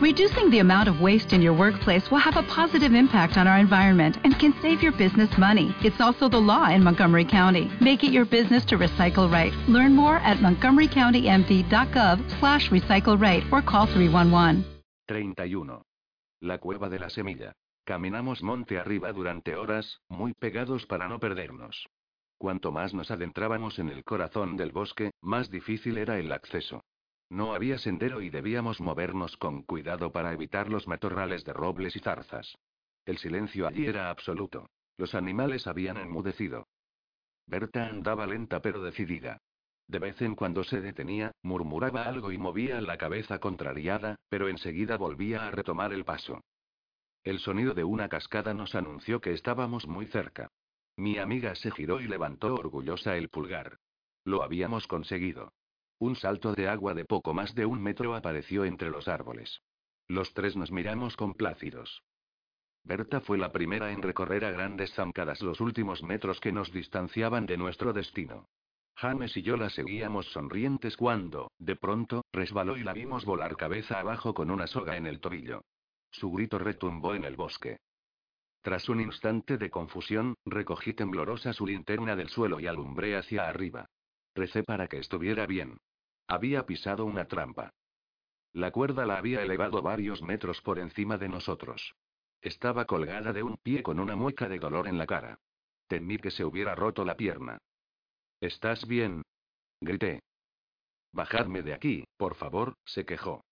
Reducing the amount of waste in your workplace will have a positive impact on our environment and can save your business money. It's also the law in Montgomery County. Make it your business to recycle right. Learn more at montgomerycountymd.gov slash recycle right or call 311. 31. La cueva de la semilla. Caminamos monte arriba durante horas, muy pegados para no perdernos. Cuanto más nos adentrábamos en el corazón del bosque, más difícil era el acceso. No había sendero y debíamos movernos con cuidado para evitar los matorrales de robles y zarzas. El silencio allí era absoluto. Los animales habían enmudecido. Berta andaba lenta pero decidida. De vez en cuando se detenía, murmuraba algo y movía la cabeza contrariada, pero enseguida volvía a retomar el paso. El sonido de una cascada nos anunció que estábamos muy cerca. Mi amiga se giró y levantó orgullosa el pulgar. Lo habíamos conseguido. Un salto de agua de poco más de un metro apareció entre los árboles. Los tres nos miramos complácidos. Berta fue la primera en recorrer a grandes zancadas los últimos metros que nos distanciaban de nuestro destino. James y yo la seguíamos sonrientes cuando, de pronto, resbaló y la vimos volar cabeza abajo con una soga en el tobillo. Su grito retumbó en el bosque. Tras un instante de confusión, recogí temblorosa su linterna del suelo y alumbré hacia arriba. Recé para que estuviera bien. Había pisado una trampa. La cuerda la había elevado varios metros por encima de nosotros. Estaba colgada de un pie con una mueca de dolor en la cara. Temí que se hubiera roto la pierna. ¿Estás bien? Grité. Bajadme de aquí, por favor, se quejó.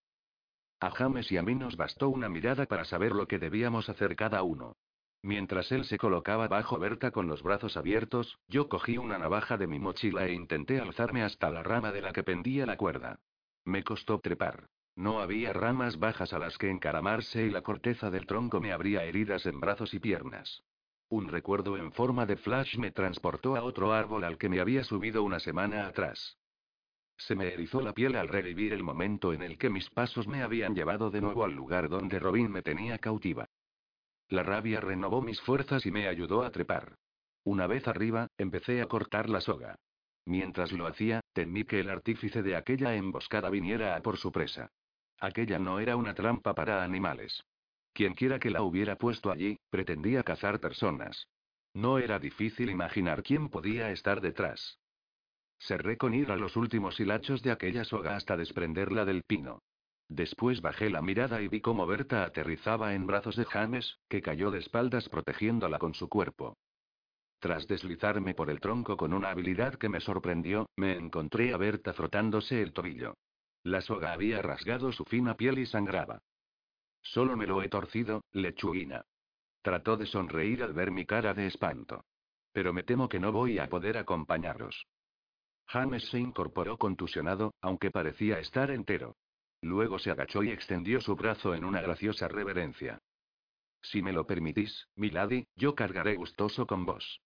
A James y a mí nos bastó una mirada para saber lo que debíamos hacer cada uno. Mientras él se colocaba bajo Berta con los brazos abiertos, yo cogí una navaja de mi mochila e intenté alzarme hasta la rama de la que pendía la cuerda. Me costó trepar. No había ramas bajas a las que encaramarse y la corteza del tronco me abría heridas en brazos y piernas. Un recuerdo en forma de flash me transportó a otro árbol al que me había subido una semana atrás. Se me erizó la piel al revivir el momento en el que mis pasos me habían llevado de nuevo al lugar donde Robin me tenía cautiva. La rabia renovó mis fuerzas y me ayudó a trepar. Una vez arriba, empecé a cortar la soga. Mientras lo hacía, temí que el artífice de aquella emboscada viniera a por su presa. Aquella no era una trampa para animales. Quienquiera que la hubiera puesto allí, pretendía cazar personas. No era difícil imaginar quién podía estar detrás. Cerré con ira los últimos hilachos de aquella soga hasta desprenderla del pino. Después bajé la mirada y vi cómo Berta aterrizaba en brazos de James, que cayó de espaldas protegiéndola con su cuerpo. Tras deslizarme por el tronco con una habilidad que me sorprendió, me encontré a Berta frotándose el tobillo. La soga había rasgado su fina piel y sangraba. Solo me lo he torcido, lechuguina. Trató de sonreír al ver mi cara de espanto. Pero me temo que no voy a poder acompañaros. James se incorporó contusionado, aunque parecía estar entero. Luego se agachó y extendió su brazo en una graciosa reverencia. Si me lo permitís, milady, yo cargaré gustoso con vos.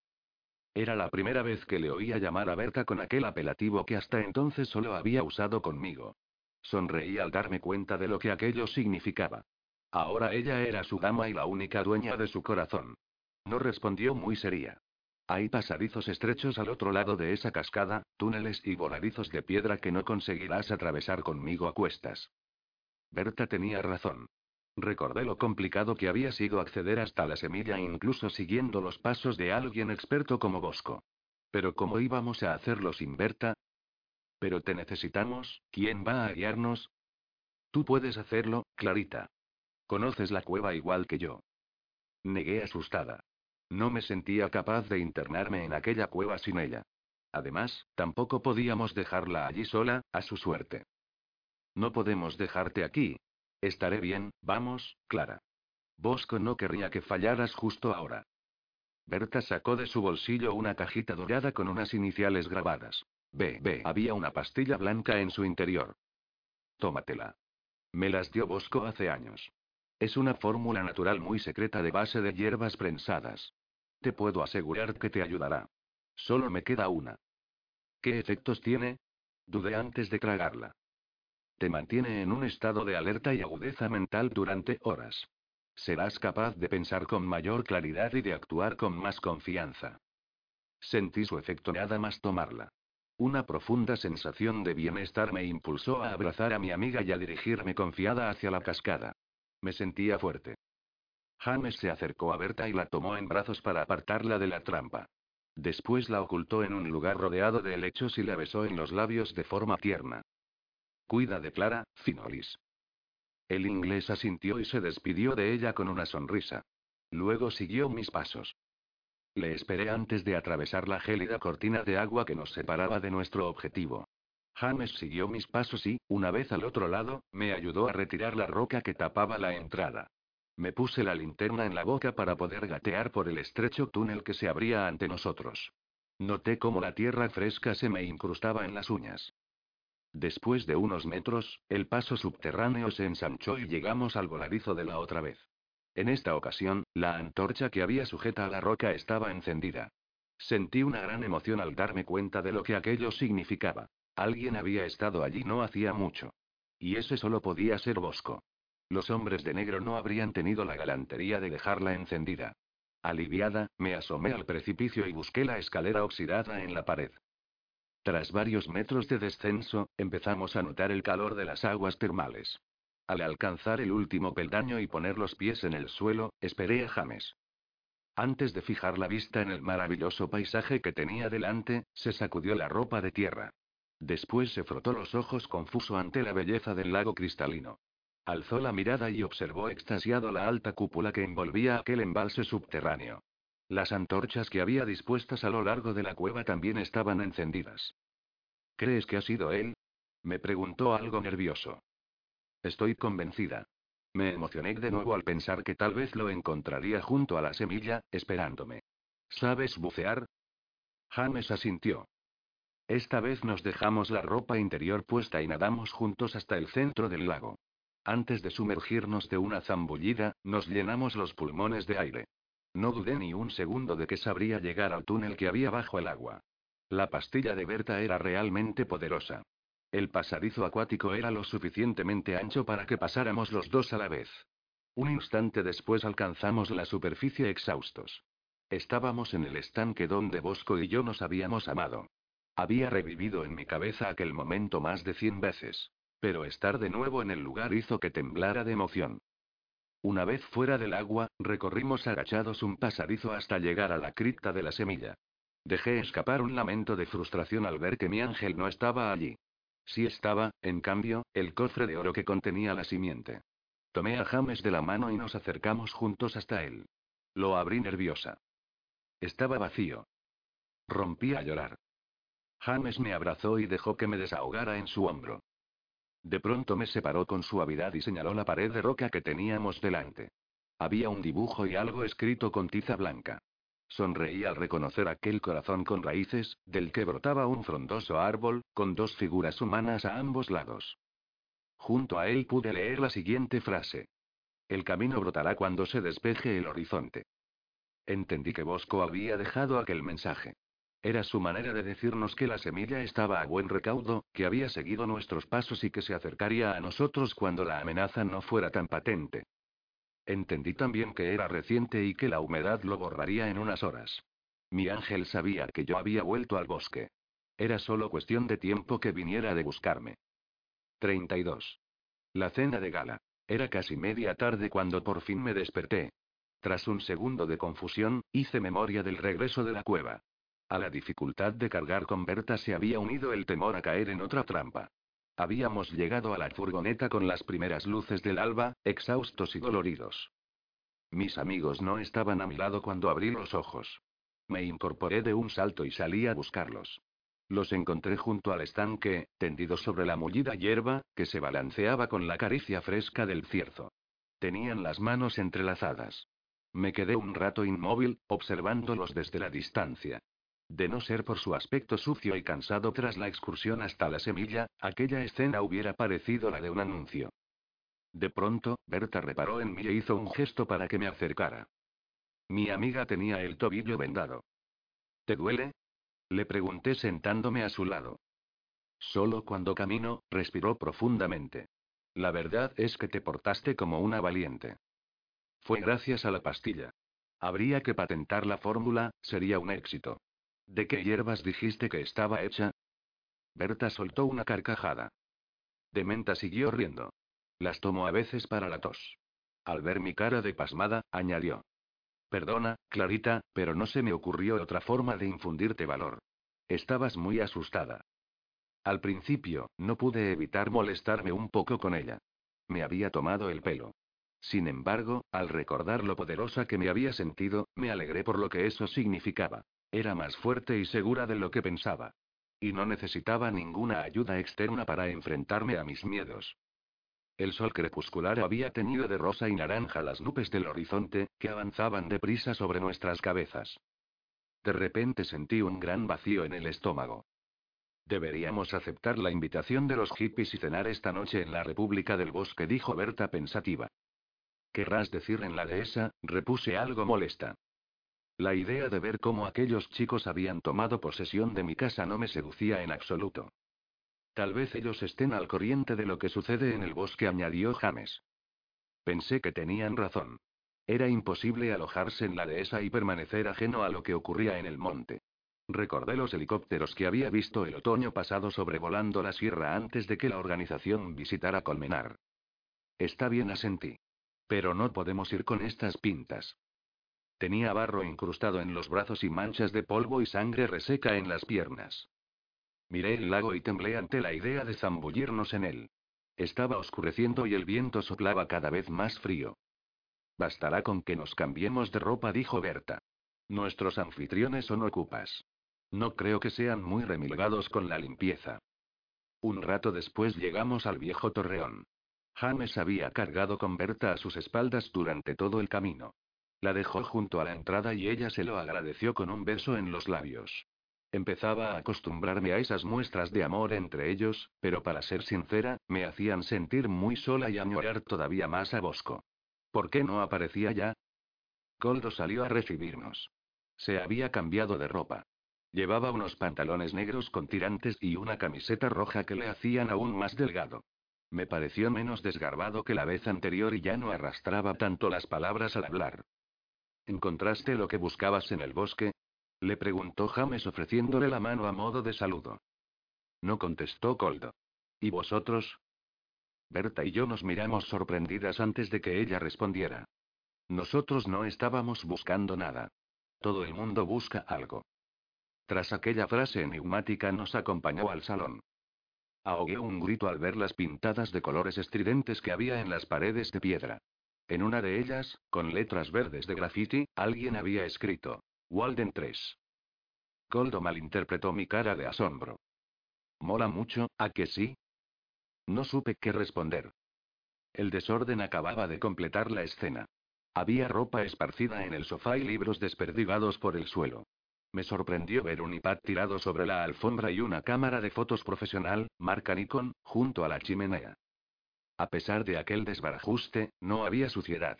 Era la primera vez que le oía llamar a Berta con aquel apelativo que hasta entonces solo había usado conmigo. Sonreí al darme cuenta de lo que aquello significaba. Ahora ella era su dama y la única dueña de su corazón. No respondió muy seria. Hay pasadizos estrechos al otro lado de esa cascada, túneles y voladizos de piedra que no conseguirás atravesar conmigo a cuestas. Berta tenía razón. Recordé lo complicado que había sido acceder hasta la semilla incluso siguiendo los pasos de alguien experto como Bosco. Pero ¿cómo íbamos a hacerlo sin Berta? Pero te necesitamos, ¿quién va a guiarnos? Tú puedes hacerlo, Clarita. Conoces la cueva igual que yo. Negué asustada. No me sentía capaz de internarme en aquella cueva sin ella. Además, tampoco podíamos dejarla allí sola, a su suerte. No podemos dejarte aquí. Estaré bien, vamos, Clara. Bosco no querría que fallaras justo ahora. Berta sacó de su bolsillo una cajita dorada con unas iniciales grabadas. B. B. Había una pastilla blanca en su interior. Tómatela. Me las dio Bosco hace años. Es una fórmula natural muy secreta de base de hierbas prensadas. Te puedo asegurar que te ayudará. Solo me queda una. ¿Qué efectos tiene? Dudé antes de tragarla. Te mantiene en un estado de alerta y agudeza mental durante horas. Serás capaz de pensar con mayor claridad y de actuar con más confianza. Sentí su efecto nada más tomarla. Una profunda sensación de bienestar me impulsó a abrazar a mi amiga y a dirigirme confiada hacia la cascada. Me sentía fuerte. James se acercó a Berta y la tomó en brazos para apartarla de la trampa. Después la ocultó en un lugar rodeado de helechos y la besó en los labios de forma tierna. Cuida de Clara, Finolis. El inglés asintió y se despidió de ella con una sonrisa. Luego siguió mis pasos. Le esperé antes de atravesar la gélida cortina de agua que nos separaba de nuestro objetivo. James siguió mis pasos y, una vez al otro lado, me ayudó a retirar la roca que tapaba la entrada. Me puse la linterna en la boca para poder gatear por el estrecho túnel que se abría ante nosotros. Noté cómo la tierra fresca se me incrustaba en las uñas. Después de unos metros, el paso subterráneo se ensanchó y llegamos al voladizo de la otra vez. En esta ocasión, la antorcha que había sujeta a la roca estaba encendida. Sentí una gran emoción al darme cuenta de lo que aquello significaba. Alguien había estado allí no hacía mucho. Y ese solo podía ser Bosco. Los hombres de negro no habrían tenido la galantería de dejarla encendida. Aliviada, me asomé al precipicio y busqué la escalera oxidada en la pared. Tras varios metros de descenso, empezamos a notar el calor de las aguas termales. Al alcanzar el último peldaño y poner los pies en el suelo, esperé a James. Antes de fijar la vista en el maravilloso paisaje que tenía delante, se sacudió la ropa de tierra. Después se frotó los ojos confuso ante la belleza del lago cristalino. Alzó la mirada y observó extasiado la alta cúpula que envolvía aquel embalse subterráneo. Las antorchas que había dispuestas a lo largo de la cueva también estaban encendidas. ¿Crees que ha sido él? Me preguntó algo nervioso. Estoy convencida. Me emocioné de nuevo al pensar que tal vez lo encontraría junto a la semilla, esperándome. ¿Sabes bucear? James asintió. Esta vez nos dejamos la ropa interior puesta y nadamos juntos hasta el centro del lago. Antes de sumergirnos de una zambullida, nos llenamos los pulmones de aire. No dudé ni un segundo de que sabría llegar al túnel que había bajo el agua. La pastilla de Berta era realmente poderosa. El pasadizo acuático era lo suficientemente ancho para que pasáramos los dos a la vez. Un instante después alcanzamos la superficie exhaustos. Estábamos en el estanque donde Bosco y yo nos habíamos amado. Había revivido en mi cabeza aquel momento más de cien veces. Pero estar de nuevo en el lugar hizo que temblara de emoción. Una vez fuera del agua, recorrimos agachados un pasadizo hasta llegar a la cripta de la semilla. Dejé escapar un lamento de frustración al ver que mi ángel no estaba allí. Sí estaba, en cambio, el cofre de oro que contenía la simiente. Tomé a James de la mano y nos acercamos juntos hasta él. Lo abrí nerviosa. Estaba vacío. Rompí a llorar. James me abrazó y dejó que me desahogara en su hombro. De pronto me separó con suavidad y señaló la pared de roca que teníamos delante. Había un dibujo y algo escrito con tiza blanca. Sonreí al reconocer aquel corazón con raíces, del que brotaba un frondoso árbol, con dos figuras humanas a ambos lados. Junto a él pude leer la siguiente frase. El camino brotará cuando se despeje el horizonte. Entendí que Bosco había dejado aquel mensaje. Era su manera de decirnos que la semilla estaba a buen recaudo, que había seguido nuestros pasos y que se acercaría a nosotros cuando la amenaza no fuera tan patente. Entendí también que era reciente y que la humedad lo borraría en unas horas. Mi ángel sabía que yo había vuelto al bosque. Era solo cuestión de tiempo que viniera de buscarme. 32. La cena de gala. Era casi media tarde cuando por fin me desperté. Tras un segundo de confusión, hice memoria del regreso de la cueva. A la dificultad de cargar con Berta se había unido el temor a caer en otra trampa. Habíamos llegado a la furgoneta con las primeras luces del alba, exhaustos y doloridos. Mis amigos no estaban a mi lado cuando abrí los ojos. Me incorporé de un salto y salí a buscarlos. Los encontré junto al estanque, tendidos sobre la mullida hierba, que se balanceaba con la caricia fresca del cierzo. Tenían las manos entrelazadas. Me quedé un rato inmóvil, observándolos desde la distancia. De no ser por su aspecto sucio y cansado tras la excursión hasta la semilla, aquella escena hubiera parecido la de un anuncio. De pronto, Berta reparó en mí e hizo un gesto para que me acercara. Mi amiga tenía el tobillo vendado. ¿Te duele? Le pregunté sentándome a su lado. Solo cuando camino, respiró profundamente. La verdad es que te portaste como una valiente. Fue gracias a la pastilla. Habría que patentar la fórmula, sería un éxito. ¿De qué hierbas dijiste que estaba hecha? Berta soltó una carcajada. Dementa siguió riendo. Las tomo a veces para la tos. Al ver mi cara de pasmada, añadió. Perdona, Clarita, pero no se me ocurrió otra forma de infundirte valor. Estabas muy asustada. Al principio, no pude evitar molestarme un poco con ella. Me había tomado el pelo. Sin embargo, al recordar lo poderosa que me había sentido, me alegré por lo que eso significaba. Era más fuerte y segura de lo que pensaba. Y no necesitaba ninguna ayuda externa para enfrentarme a mis miedos. El sol crepuscular había tenido de rosa y naranja las nubes del horizonte, que avanzaban deprisa sobre nuestras cabezas. De repente sentí un gran vacío en el estómago. Deberíamos aceptar la invitación de los hippies y cenar esta noche en la República del Bosque, dijo Berta pensativa. Querrás decir en la dehesa, repuse algo molesta. La idea de ver cómo aquellos chicos habían tomado posesión de mi casa no me seducía en absoluto. Tal vez ellos estén al corriente de lo que sucede en el bosque, añadió James. Pensé que tenían razón. Era imposible alojarse en la dehesa y permanecer ajeno a lo que ocurría en el monte. Recordé los helicópteros que había visto el otoño pasado sobrevolando la sierra antes de que la organización visitara Colmenar. Está bien, asentí. Pero no podemos ir con estas pintas. Tenía barro incrustado en los brazos y manchas de polvo y sangre reseca en las piernas. Miré el lago y temblé ante la idea de zambullirnos en él. Estaba oscureciendo y el viento soplaba cada vez más frío. Bastará con que nos cambiemos de ropa, dijo Berta. Nuestros anfitriones son ocupas. No creo que sean muy remilgados con la limpieza. Un rato después llegamos al viejo torreón. James había cargado con Berta a sus espaldas durante todo el camino. La dejó junto a la entrada y ella se lo agradeció con un beso en los labios. Empezaba a acostumbrarme a esas muestras de amor entre ellos, pero para ser sincera, me hacían sentir muy sola y añorar todavía más a Bosco. ¿Por qué no aparecía ya? Coldo salió a recibirnos. Se había cambiado de ropa. Llevaba unos pantalones negros con tirantes y una camiseta roja que le hacían aún más delgado. Me pareció menos desgarbado que la vez anterior y ya no arrastraba tanto las palabras al hablar. ¿Encontraste lo que buscabas en el bosque? Le preguntó James ofreciéndole la mano a modo de saludo. No contestó Coldo. ¿Y vosotros? Berta y yo nos miramos sorprendidas antes de que ella respondiera. Nosotros no estábamos buscando nada. Todo el mundo busca algo. Tras aquella frase enigmática nos acompañó al salón. Ahogué un grito al ver las pintadas de colores estridentes que había en las paredes de piedra. En una de ellas, con letras verdes de graffiti, alguien había escrito: Walden 3. Coldo malinterpretó mi cara de asombro. Mola mucho, ¿a que sí? No supe qué responder. El desorden acababa de completar la escena. Había ropa esparcida en el sofá y libros desperdigados por el suelo. Me sorprendió ver un iPad tirado sobre la alfombra y una cámara de fotos profesional, marca Nikon, junto a la chimenea. A pesar de aquel desbarajuste, no había suciedad.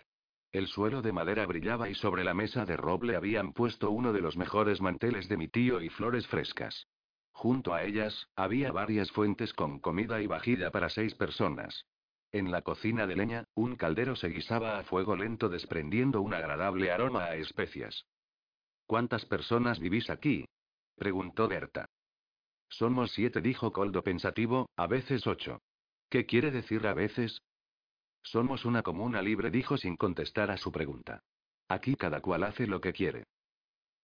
El suelo de madera brillaba y sobre la mesa de roble habían puesto uno de los mejores manteles de mi tío y flores frescas. Junto a ellas, había varias fuentes con comida y vajilla para seis personas. En la cocina de leña, un caldero se guisaba a fuego lento desprendiendo un agradable aroma a especias. ¿Cuántas personas vivís aquí? preguntó Berta. Somos siete, dijo Coldo pensativo, a veces ocho. ¿Qué quiere decir a veces? Somos una comuna libre, dijo sin contestar a su pregunta. Aquí cada cual hace lo que quiere.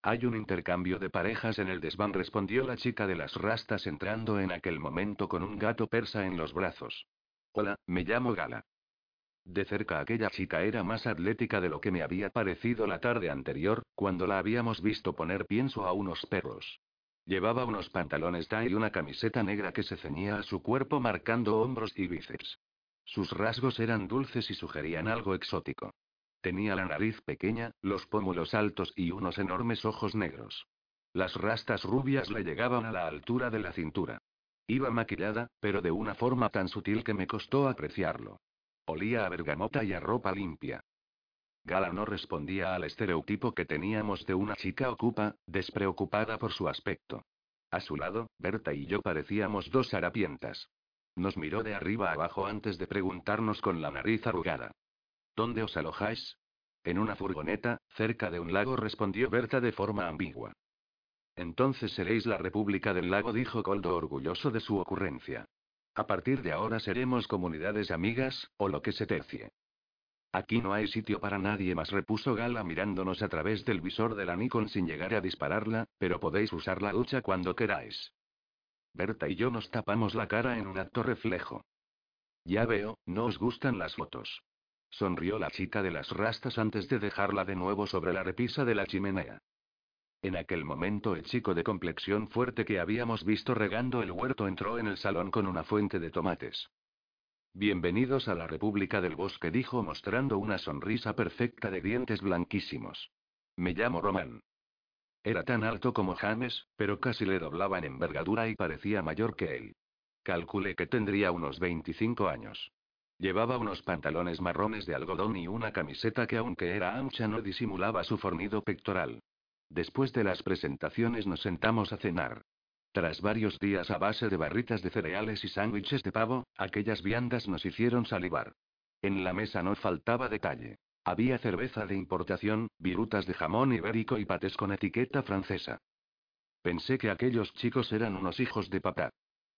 Hay un intercambio de parejas en el desván, respondió la chica de las rastas entrando en aquel momento con un gato persa en los brazos. Hola, me llamo Gala. De cerca aquella chica era más atlética de lo que me había parecido la tarde anterior, cuando la habíamos visto poner pienso a unos perros. Llevaba unos pantalones tie y una camiseta negra que se ceñía a su cuerpo marcando hombros y bíceps. Sus rasgos eran dulces y sugerían algo exótico. Tenía la nariz pequeña, los pómulos altos y unos enormes ojos negros. Las rastas rubias le llegaban a la altura de la cintura. Iba maquillada, pero de una forma tan sutil que me costó apreciarlo. Olía a bergamota y a ropa limpia. Gala no respondía al estereotipo que teníamos de una chica ocupa, despreocupada por su aspecto. A su lado, Berta y yo parecíamos dos harapientas. Nos miró de arriba abajo antes de preguntarnos con la nariz arrugada. ¿Dónde os alojáis? En una furgoneta, cerca de un lago, respondió Berta de forma ambigua. Entonces seréis la República del Lago, dijo Coldo orgulloso de su ocurrencia. A partir de ahora seremos comunidades amigas, o lo que se tercie. Aquí no hay sitio para nadie más, repuso Gala mirándonos a través del visor de la Nikon sin llegar a dispararla, pero podéis usar la ducha cuando queráis. Berta y yo nos tapamos la cara en un acto reflejo. Ya veo, no os gustan las fotos. Sonrió la chica de las rastas antes de dejarla de nuevo sobre la repisa de la chimenea. En aquel momento el chico de complexión fuerte que habíamos visto regando el huerto entró en el salón con una fuente de tomates. Bienvenidos a la República del Bosque, dijo mostrando una sonrisa perfecta de dientes blanquísimos. Me llamo Román. Era tan alto como James, pero casi le doblaba en envergadura y parecía mayor que él. Calculé que tendría unos 25 años. Llevaba unos pantalones marrones de algodón y una camiseta que aunque era ancha no disimulaba su fornido pectoral. Después de las presentaciones nos sentamos a cenar. Tras varios días a base de barritas de cereales y sándwiches de pavo, aquellas viandas nos hicieron salivar. En la mesa no faltaba detalle. Había cerveza de importación, virutas de jamón ibérico y patés con etiqueta francesa. Pensé que aquellos chicos eran unos hijos de papá.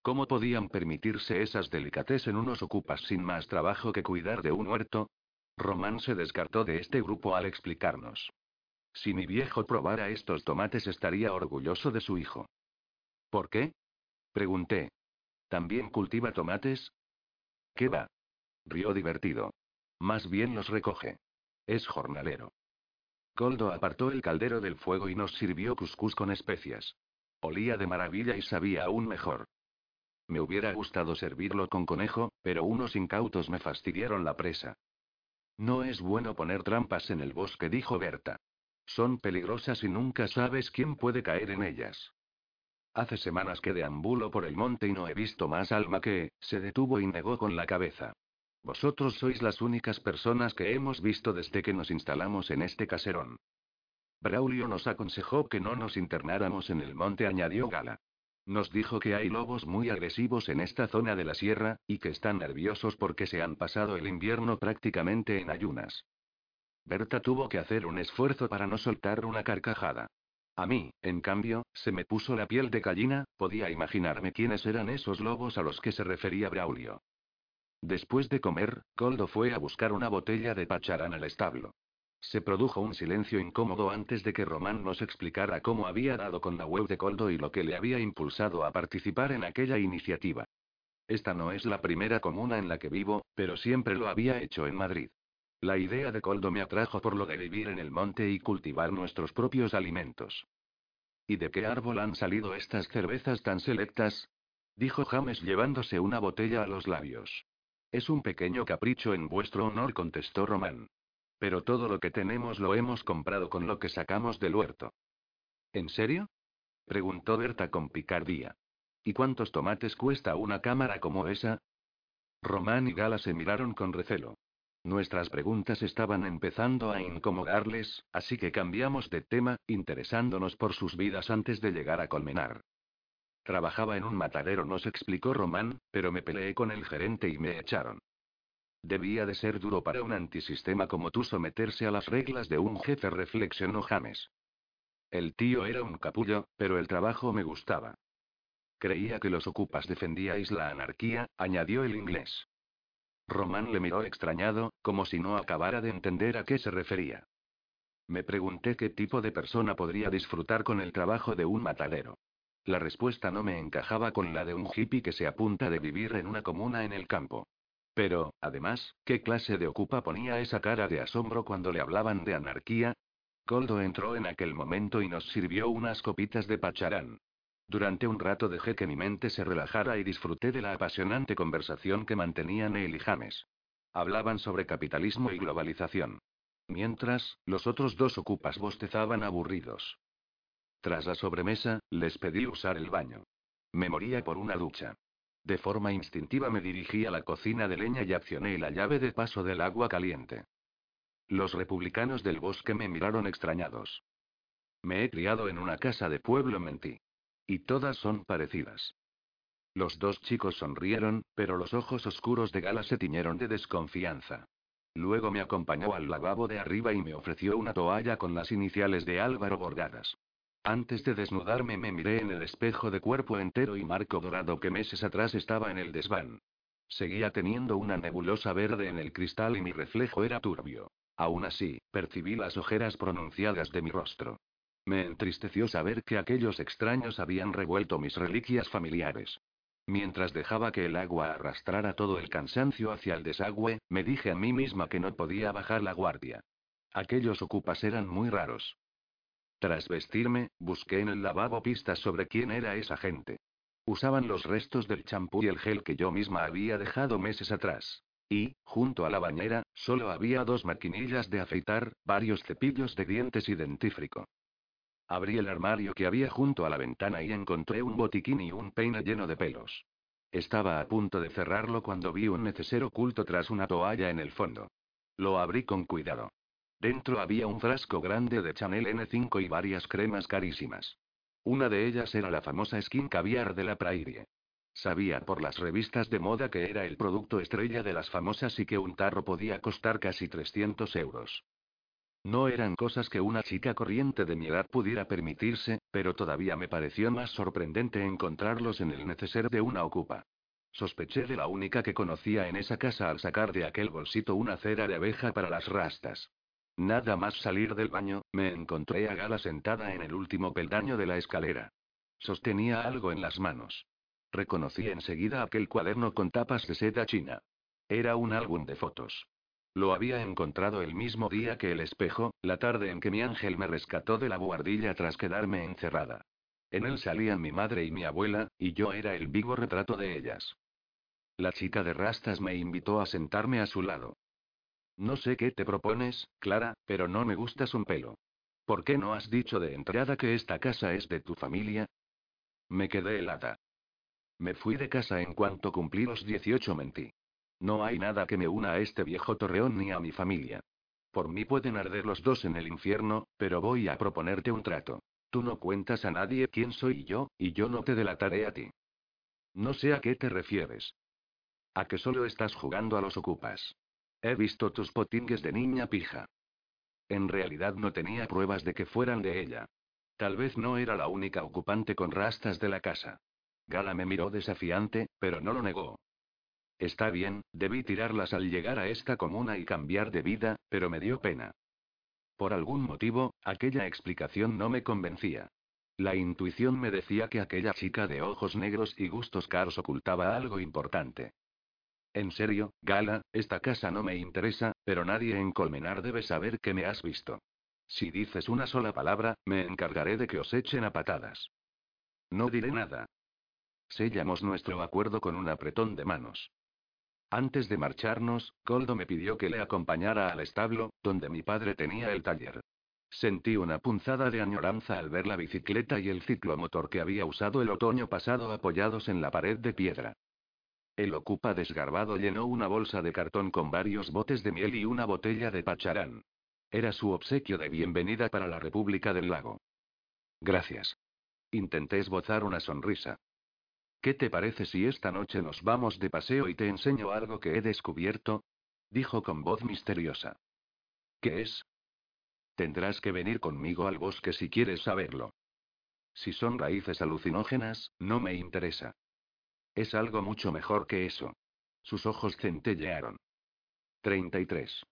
¿Cómo podían permitirse esas delicatessen en unos ocupas sin más trabajo que cuidar de un huerto? Román se descartó de este grupo al explicarnos. Si mi viejo probara estos tomates estaría orgulloso de su hijo. ¿Por qué? Pregunté. ¿También cultiva tomates? ¿Qué va? Rió divertido. Más bien los recoge. Es jornalero. Coldo apartó el caldero del fuego y nos sirvió cuscús con especias. Olía de maravilla y sabía aún mejor. Me hubiera gustado servirlo con conejo, pero unos incautos me fastidiaron la presa. No es bueno poner trampas en el bosque, dijo Berta. Son peligrosas y nunca sabes quién puede caer en ellas. Hace semanas que deambulo por el monte y no he visto más alma que, se detuvo y negó con la cabeza. Vosotros sois las únicas personas que hemos visto desde que nos instalamos en este caserón. Braulio nos aconsejó que no nos internáramos en el monte, añadió Gala. Nos dijo que hay lobos muy agresivos en esta zona de la sierra, y que están nerviosos porque se han pasado el invierno prácticamente en ayunas. Berta tuvo que hacer un esfuerzo para no soltar una carcajada. A mí, en cambio, se me puso la piel de gallina, podía imaginarme quiénes eran esos lobos a los que se refería Braulio. Después de comer, Coldo fue a buscar una botella de pacharán al establo. Se produjo un silencio incómodo antes de que Román nos explicara cómo había dado con la web de Coldo y lo que le había impulsado a participar en aquella iniciativa. Esta no es la primera comuna en la que vivo, pero siempre lo había hecho en Madrid. La idea de Coldo me atrajo por lo de vivir en el monte y cultivar nuestros propios alimentos. ¿Y de qué árbol han salido estas cervezas tan selectas? dijo James llevándose una botella a los labios. Es un pequeño capricho en vuestro honor, contestó Román. Pero todo lo que tenemos lo hemos comprado con lo que sacamos del huerto. ¿En serio? preguntó Berta con picardía. ¿Y cuántos tomates cuesta una cámara como esa? Román y Gala se miraron con recelo. Nuestras preguntas estaban empezando a incomodarles, así que cambiamos de tema, interesándonos por sus vidas antes de llegar a Colmenar. Trabajaba en un matadero, nos explicó Román, pero me peleé con el gerente y me echaron. Debía de ser duro para un antisistema como tú someterse a las reglas de un jefe, reflexionó James. El tío era un capullo, pero el trabajo me gustaba. Creía que los ocupas defendíais la anarquía, añadió el inglés. Román le miró extrañado, como si no acabara de entender a qué se refería. Me pregunté qué tipo de persona podría disfrutar con el trabajo de un matadero. La respuesta no me encajaba con la de un hippie que se apunta de vivir en una comuna en el campo. Pero, además, ¿qué clase de ocupa ponía esa cara de asombro cuando le hablaban de anarquía? Coldo entró en aquel momento y nos sirvió unas copitas de pacharán. Durante un rato dejé que mi mente se relajara y disfruté de la apasionante conversación que mantenían él y James. Hablaban sobre capitalismo y globalización. Mientras, los otros dos ocupas bostezaban aburridos. Tras la sobremesa, les pedí usar el baño. Me moría por una ducha. De forma instintiva me dirigí a la cocina de leña y accioné la llave de paso del agua caliente. Los republicanos del bosque me miraron extrañados. Me he criado en una casa de pueblo, mentí. Y todas son parecidas. Los dos chicos sonrieron, pero los ojos oscuros de Gala se tiñeron de desconfianza. Luego me acompañó al lavabo de arriba y me ofreció una toalla con las iniciales de Álvaro bordadas. Antes de desnudarme me miré en el espejo de cuerpo entero y marco dorado que meses atrás estaba en el desván. Seguía teniendo una nebulosa verde en el cristal y mi reflejo era turbio. Aún así, percibí las ojeras pronunciadas de mi rostro. Me entristeció saber que aquellos extraños habían revuelto mis reliquias familiares. Mientras dejaba que el agua arrastrara todo el cansancio hacia el desagüe, me dije a mí misma que no podía bajar la guardia. Aquellos ocupas eran muy raros. Tras vestirme, busqué en el lavabo pistas sobre quién era esa gente. Usaban los restos del champú y el gel que yo misma había dejado meses atrás. Y, junto a la bañera, solo había dos maquinillas de afeitar, varios cepillos de dientes y dentífrico. Abrí el armario que había junto a la ventana y encontré un botiquín y un peine lleno de pelos. Estaba a punto de cerrarlo cuando vi un neceser oculto tras una toalla en el fondo. Lo abrí con cuidado. Dentro había un frasco grande de Chanel N5 y varias cremas carísimas. Una de ellas era la famosa Skin Caviar de la Prairie. Sabía por las revistas de moda que era el producto estrella de las famosas y que un tarro podía costar casi 300 euros. No eran cosas que una chica corriente de mi edad pudiera permitirse, pero todavía me pareció más sorprendente encontrarlos en el neceser de una ocupa. Sospeché de la única que conocía en esa casa al sacar de aquel bolsito una cera de abeja para las rastas. Nada más salir del baño, me encontré a Gala sentada en el último peldaño de la escalera. Sostenía algo en las manos. Reconocí enseguida aquel cuaderno con tapas de seda china. Era un álbum de fotos. Lo había encontrado el mismo día que el espejo, la tarde en que mi ángel me rescató de la buhardilla tras quedarme encerrada. En él salían mi madre y mi abuela, y yo era el vivo retrato de ellas. La chica de rastas me invitó a sentarme a su lado. No sé qué te propones, Clara, pero no me gustas un pelo. ¿Por qué no has dicho de entrada que esta casa es de tu familia? Me quedé helada. Me fui de casa en cuanto cumplí los 18, mentí. No hay nada que me una a este viejo torreón ni a mi familia. Por mí pueden arder los dos en el infierno, pero voy a proponerte un trato. Tú no cuentas a nadie quién soy yo, y yo no te delataré a ti. No sé a qué te refieres. A que solo estás jugando a los ocupas. He visto tus potingues de niña pija. En realidad no tenía pruebas de que fueran de ella. Tal vez no era la única ocupante con rastas de la casa. Gala me miró desafiante, pero no lo negó. Está bien, debí tirarlas al llegar a esta comuna y cambiar de vida, pero me dio pena. Por algún motivo, aquella explicación no me convencía. La intuición me decía que aquella chica de ojos negros y gustos caros ocultaba algo importante. En serio, Gala, esta casa no me interesa, pero nadie en Colmenar debe saber que me has visto. Si dices una sola palabra, me encargaré de que os echen a patadas. No diré nada. Sellamos nuestro acuerdo con un apretón de manos. Antes de marcharnos, Coldo me pidió que le acompañara al establo, donde mi padre tenía el taller. Sentí una punzada de añoranza al ver la bicicleta y el ciclomotor que había usado el otoño pasado apoyados en la pared de piedra. El ocupa desgarbado llenó una bolsa de cartón con varios botes de miel y una botella de pacharán. Era su obsequio de bienvenida para la República del Lago. Gracias. Intenté esbozar una sonrisa. ¿Qué te parece si esta noche nos vamos de paseo y te enseño algo que he descubierto? Dijo con voz misteriosa. ¿Qué es? Tendrás que venir conmigo al bosque si quieres saberlo. Si son raíces alucinógenas, no me interesa. Es algo mucho mejor que eso. Sus ojos centellearon. 33.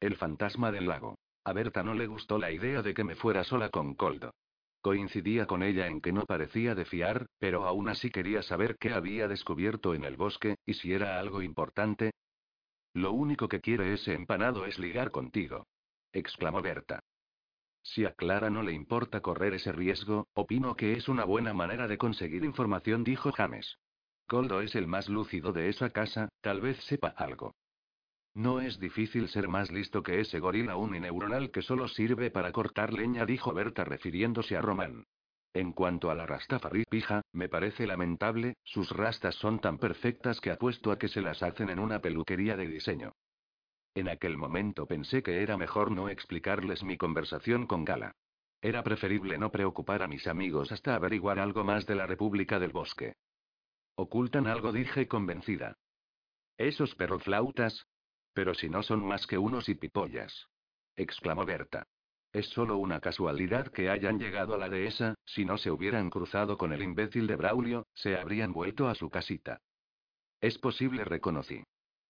El fantasma del lago. A Berta no le gustó la idea de que me fuera sola con Coldo. Coincidía con ella en que no parecía de fiar, pero aún así quería saber qué había descubierto en el bosque, y si era algo importante. Lo único que quiere ese empanado es ligar contigo. exclamó Berta. Si a Clara no le importa correr ese riesgo, opino que es una buena manera de conseguir información, dijo James. Coldo es el más lúcido de esa casa, tal vez sepa algo. No es difícil ser más listo que ese gorila unineuronal que solo sirve para cortar leña, dijo Berta refiriéndose a Román. En cuanto a la Rastafari pija, me parece lamentable, sus rastas son tan perfectas que apuesto a que se las hacen en una peluquería de diseño. En aquel momento pensé que era mejor no explicarles mi conversación con Gala. Era preferible no preocupar a mis amigos hasta averiguar algo más de la República del Bosque. Ocultan algo, dije convencida. Esos perroflautas. Pero si no son más que unos hipipollas. exclamó Berta. Es solo una casualidad que hayan llegado a la dehesa, si no se hubieran cruzado con el imbécil de Braulio, se habrían vuelto a su casita. Es posible, reconocí.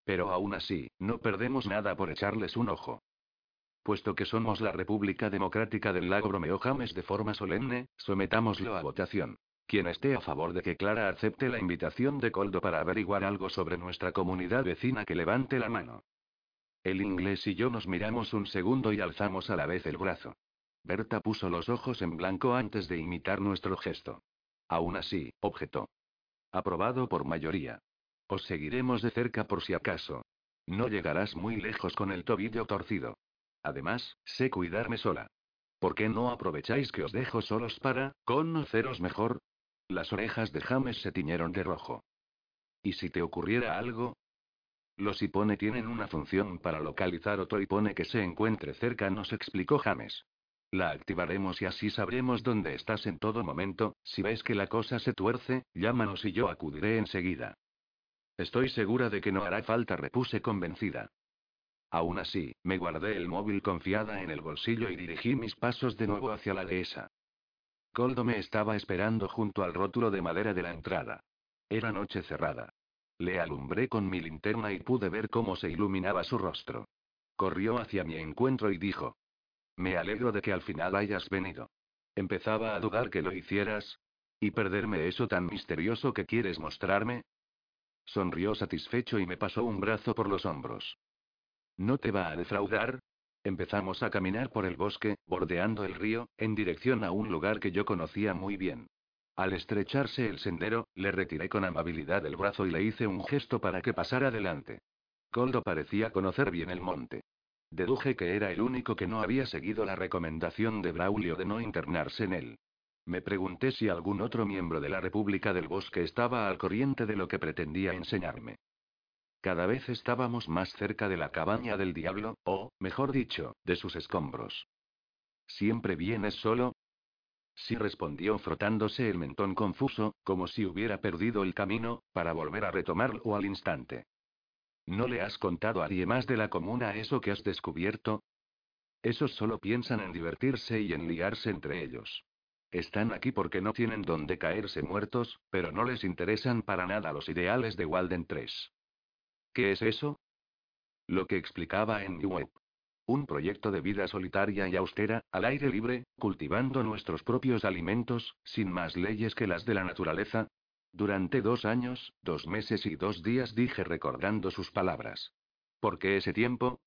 Pero aún así, no perdemos nada por echarles un ojo. Puesto que somos la República Democrática del Lago Bromeo James de forma solemne, sometámoslo a votación. Quien esté a favor de que Clara acepte la invitación de Coldo para averiguar algo sobre nuestra comunidad vecina que levante la mano. El inglés y yo nos miramos un segundo y alzamos a la vez el brazo. Berta puso los ojos en blanco antes de imitar nuestro gesto. Aún así, objetó. Aprobado por mayoría. Os seguiremos de cerca por si acaso. No llegarás muy lejos con el tobillo torcido. Además, sé cuidarme sola. ¿Por qué no aprovecháis que os dejo solos para conoceros mejor? Las orejas de James se tiñeron de rojo. ¿Y si te ocurriera algo? Los hipone tienen una función para localizar otro hipone que se encuentre cerca, nos explicó James. La activaremos y así sabremos dónde estás en todo momento. Si ves que la cosa se tuerce, llámanos y yo acudiré enseguida. Estoy segura de que no hará falta, repuse convencida. Aún así, me guardé el móvil confiada en el bolsillo y dirigí mis pasos de nuevo hacia la dehesa. Coldo me estaba esperando junto al rótulo de madera de la entrada. Era noche cerrada. Le alumbré con mi linterna y pude ver cómo se iluminaba su rostro. Corrió hacia mi encuentro y dijo. Me alegro de que al final hayas venido. Empezaba a dudar que lo hicieras. ¿Y perderme eso tan misterioso que quieres mostrarme? Sonrió satisfecho y me pasó un brazo por los hombros. ¿No te va a defraudar? Empezamos a caminar por el bosque, bordeando el río, en dirección a un lugar que yo conocía muy bien. Al estrecharse el sendero, le retiré con amabilidad el brazo y le hice un gesto para que pasara adelante. Coldo parecía conocer bien el monte. Deduje que era el único que no había seguido la recomendación de Braulio de no internarse en él. Me pregunté si algún otro miembro de la República del Bosque estaba al corriente de lo que pretendía enseñarme. Cada vez estábamos más cerca de la cabaña del diablo, o, mejor dicho, de sus escombros. ¿Siempre vienes solo? Sí respondió frotándose el mentón confuso, como si hubiera perdido el camino, para volver a retomarlo al instante. ¿No le has contado a nadie más de la comuna eso que has descubierto? Esos solo piensan en divertirse y en liarse entre ellos. Están aquí porque no tienen donde caerse muertos, pero no les interesan para nada los ideales de Walden 3. ¿Qué es eso? Lo que explicaba en mi web. Un proyecto de vida solitaria y austera, al aire libre, cultivando nuestros propios alimentos, sin más leyes que las de la naturaleza. Durante dos años, dos meses y dos días dije recordando sus palabras. ¿Por qué ese tiempo?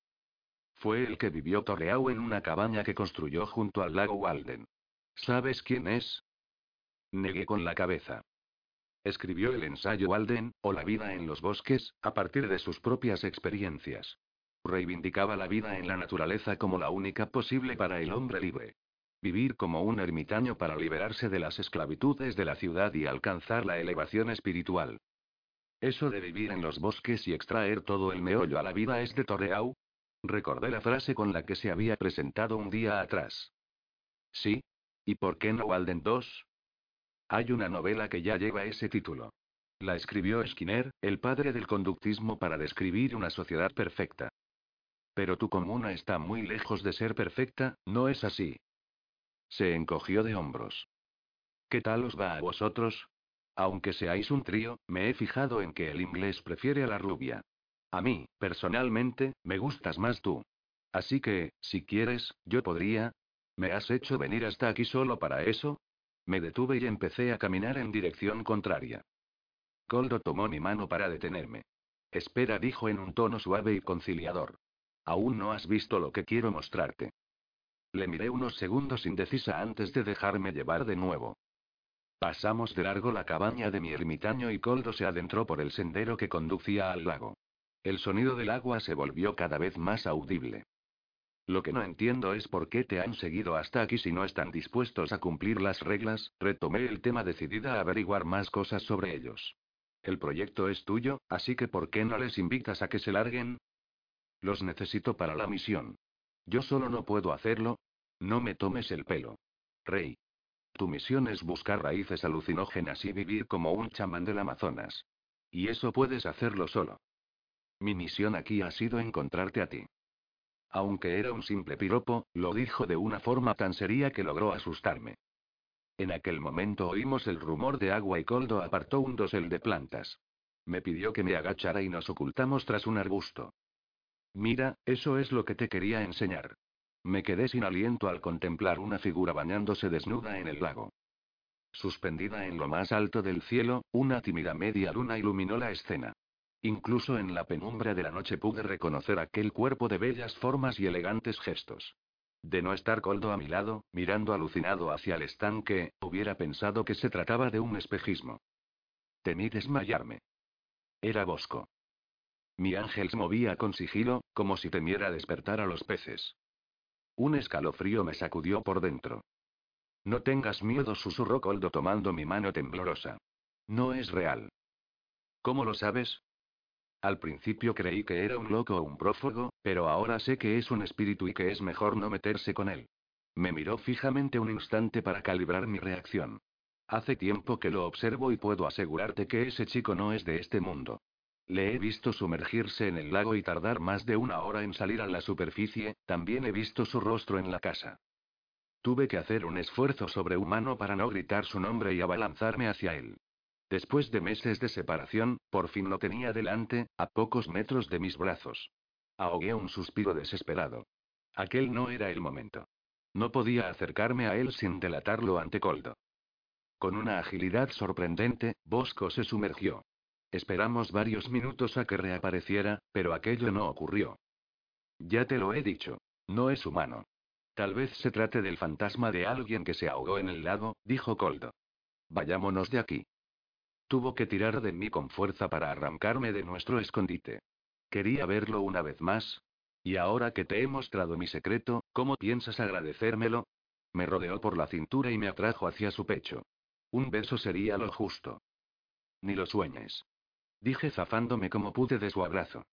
Fue el que vivió Torreau en una cabaña que construyó junto al lago Walden. ¿Sabes quién es? Negué con la cabeza. Escribió el ensayo Walden, o la vida en los bosques, a partir de sus propias experiencias. Reivindicaba la vida en la naturaleza como la única posible para el hombre libre. Vivir como un ermitaño para liberarse de las esclavitudes de la ciudad y alcanzar la elevación espiritual. Eso de vivir en los bosques y extraer todo el meollo a la vida es de Torreau. Recordé la frase con la que se había presentado un día atrás. Sí. ¿Y por qué no Walden 2? Hay una novela que ya lleva ese título. La escribió Skinner, el padre del conductismo, para describir una sociedad perfecta. Pero tu comuna está muy lejos de ser perfecta, ¿no es así? Se encogió de hombros. ¿Qué tal os va a vosotros? Aunque seáis un trío, me he fijado en que el inglés prefiere a la rubia. A mí, personalmente, me gustas más tú. Así que, si quieres, yo podría. ¿Me has hecho venir hasta aquí solo para eso? Me detuve y empecé a caminar en dirección contraria. Coldo tomó mi mano para detenerme. Espera, dijo en un tono suave y conciliador. Aún no has visto lo que quiero mostrarte. Le miré unos segundos indecisa antes de dejarme llevar de nuevo. Pasamos de largo la cabaña de mi ermitaño y Coldo se adentró por el sendero que conducía al lago. El sonido del agua se volvió cada vez más audible. Lo que no entiendo es por qué te han seguido hasta aquí si no están dispuestos a cumplir las reglas, retomé el tema decidida a averiguar más cosas sobre ellos. El proyecto es tuyo, así que ¿por qué no les invitas a que se larguen? Los necesito para la misión. Yo solo no puedo hacerlo. No me tomes el pelo. Rey. Tu misión es buscar raíces alucinógenas y vivir como un chamán del Amazonas. Y eso puedes hacerlo solo. Mi misión aquí ha sido encontrarte a ti. Aunque era un simple piropo, lo dijo de una forma tan seria que logró asustarme. En aquel momento oímos el rumor de agua y Coldo apartó un dosel de plantas. Me pidió que me agachara y nos ocultamos tras un arbusto. Mira, eso es lo que te quería enseñar. Me quedé sin aliento al contemplar una figura bañándose desnuda en el lago. Suspendida en lo más alto del cielo, una tímida media luna iluminó la escena. Incluso en la penumbra de la noche pude reconocer aquel cuerpo de bellas formas y elegantes gestos. De no estar Coldo a mi lado, mirando alucinado hacia el estanque, hubiera pensado que se trataba de un espejismo. Temí desmayarme. Era Bosco. Mi ángel se movía con sigilo, como si temiera despertar a los peces. Un escalofrío me sacudió por dentro. No tengas miedo, susurró Coldo tomando mi mano temblorosa. No es real. ¿Cómo lo sabes? Al principio creí que era un loco o un prófugo, pero ahora sé que es un espíritu y que es mejor no meterse con él. Me miró fijamente un instante para calibrar mi reacción. Hace tiempo que lo observo y puedo asegurarte que ese chico no es de este mundo. Le he visto sumergirse en el lago y tardar más de una hora en salir a la superficie, también he visto su rostro en la casa. Tuve que hacer un esfuerzo sobrehumano para no gritar su nombre y abalanzarme hacia él. Después de meses de separación, por fin lo tenía delante, a pocos metros de mis brazos. Ahogué un suspiro desesperado. Aquel no era el momento. No podía acercarme a él sin delatarlo ante Coldo. Con una agilidad sorprendente, Bosco se sumergió. Esperamos varios minutos a que reapareciera, pero aquello no ocurrió. Ya te lo he dicho. No es humano. Tal vez se trate del fantasma de alguien que se ahogó en el lago, dijo Coldo. Vayámonos de aquí. Tuvo que tirar de mí con fuerza para arrancarme de nuestro escondite. Quería verlo una vez más. Y ahora que te he mostrado mi secreto, ¿cómo piensas agradecérmelo? Me rodeó por la cintura y me atrajo hacia su pecho. Un beso sería lo justo. Ni lo sueñes. Dije zafándome como pude de su abrazo.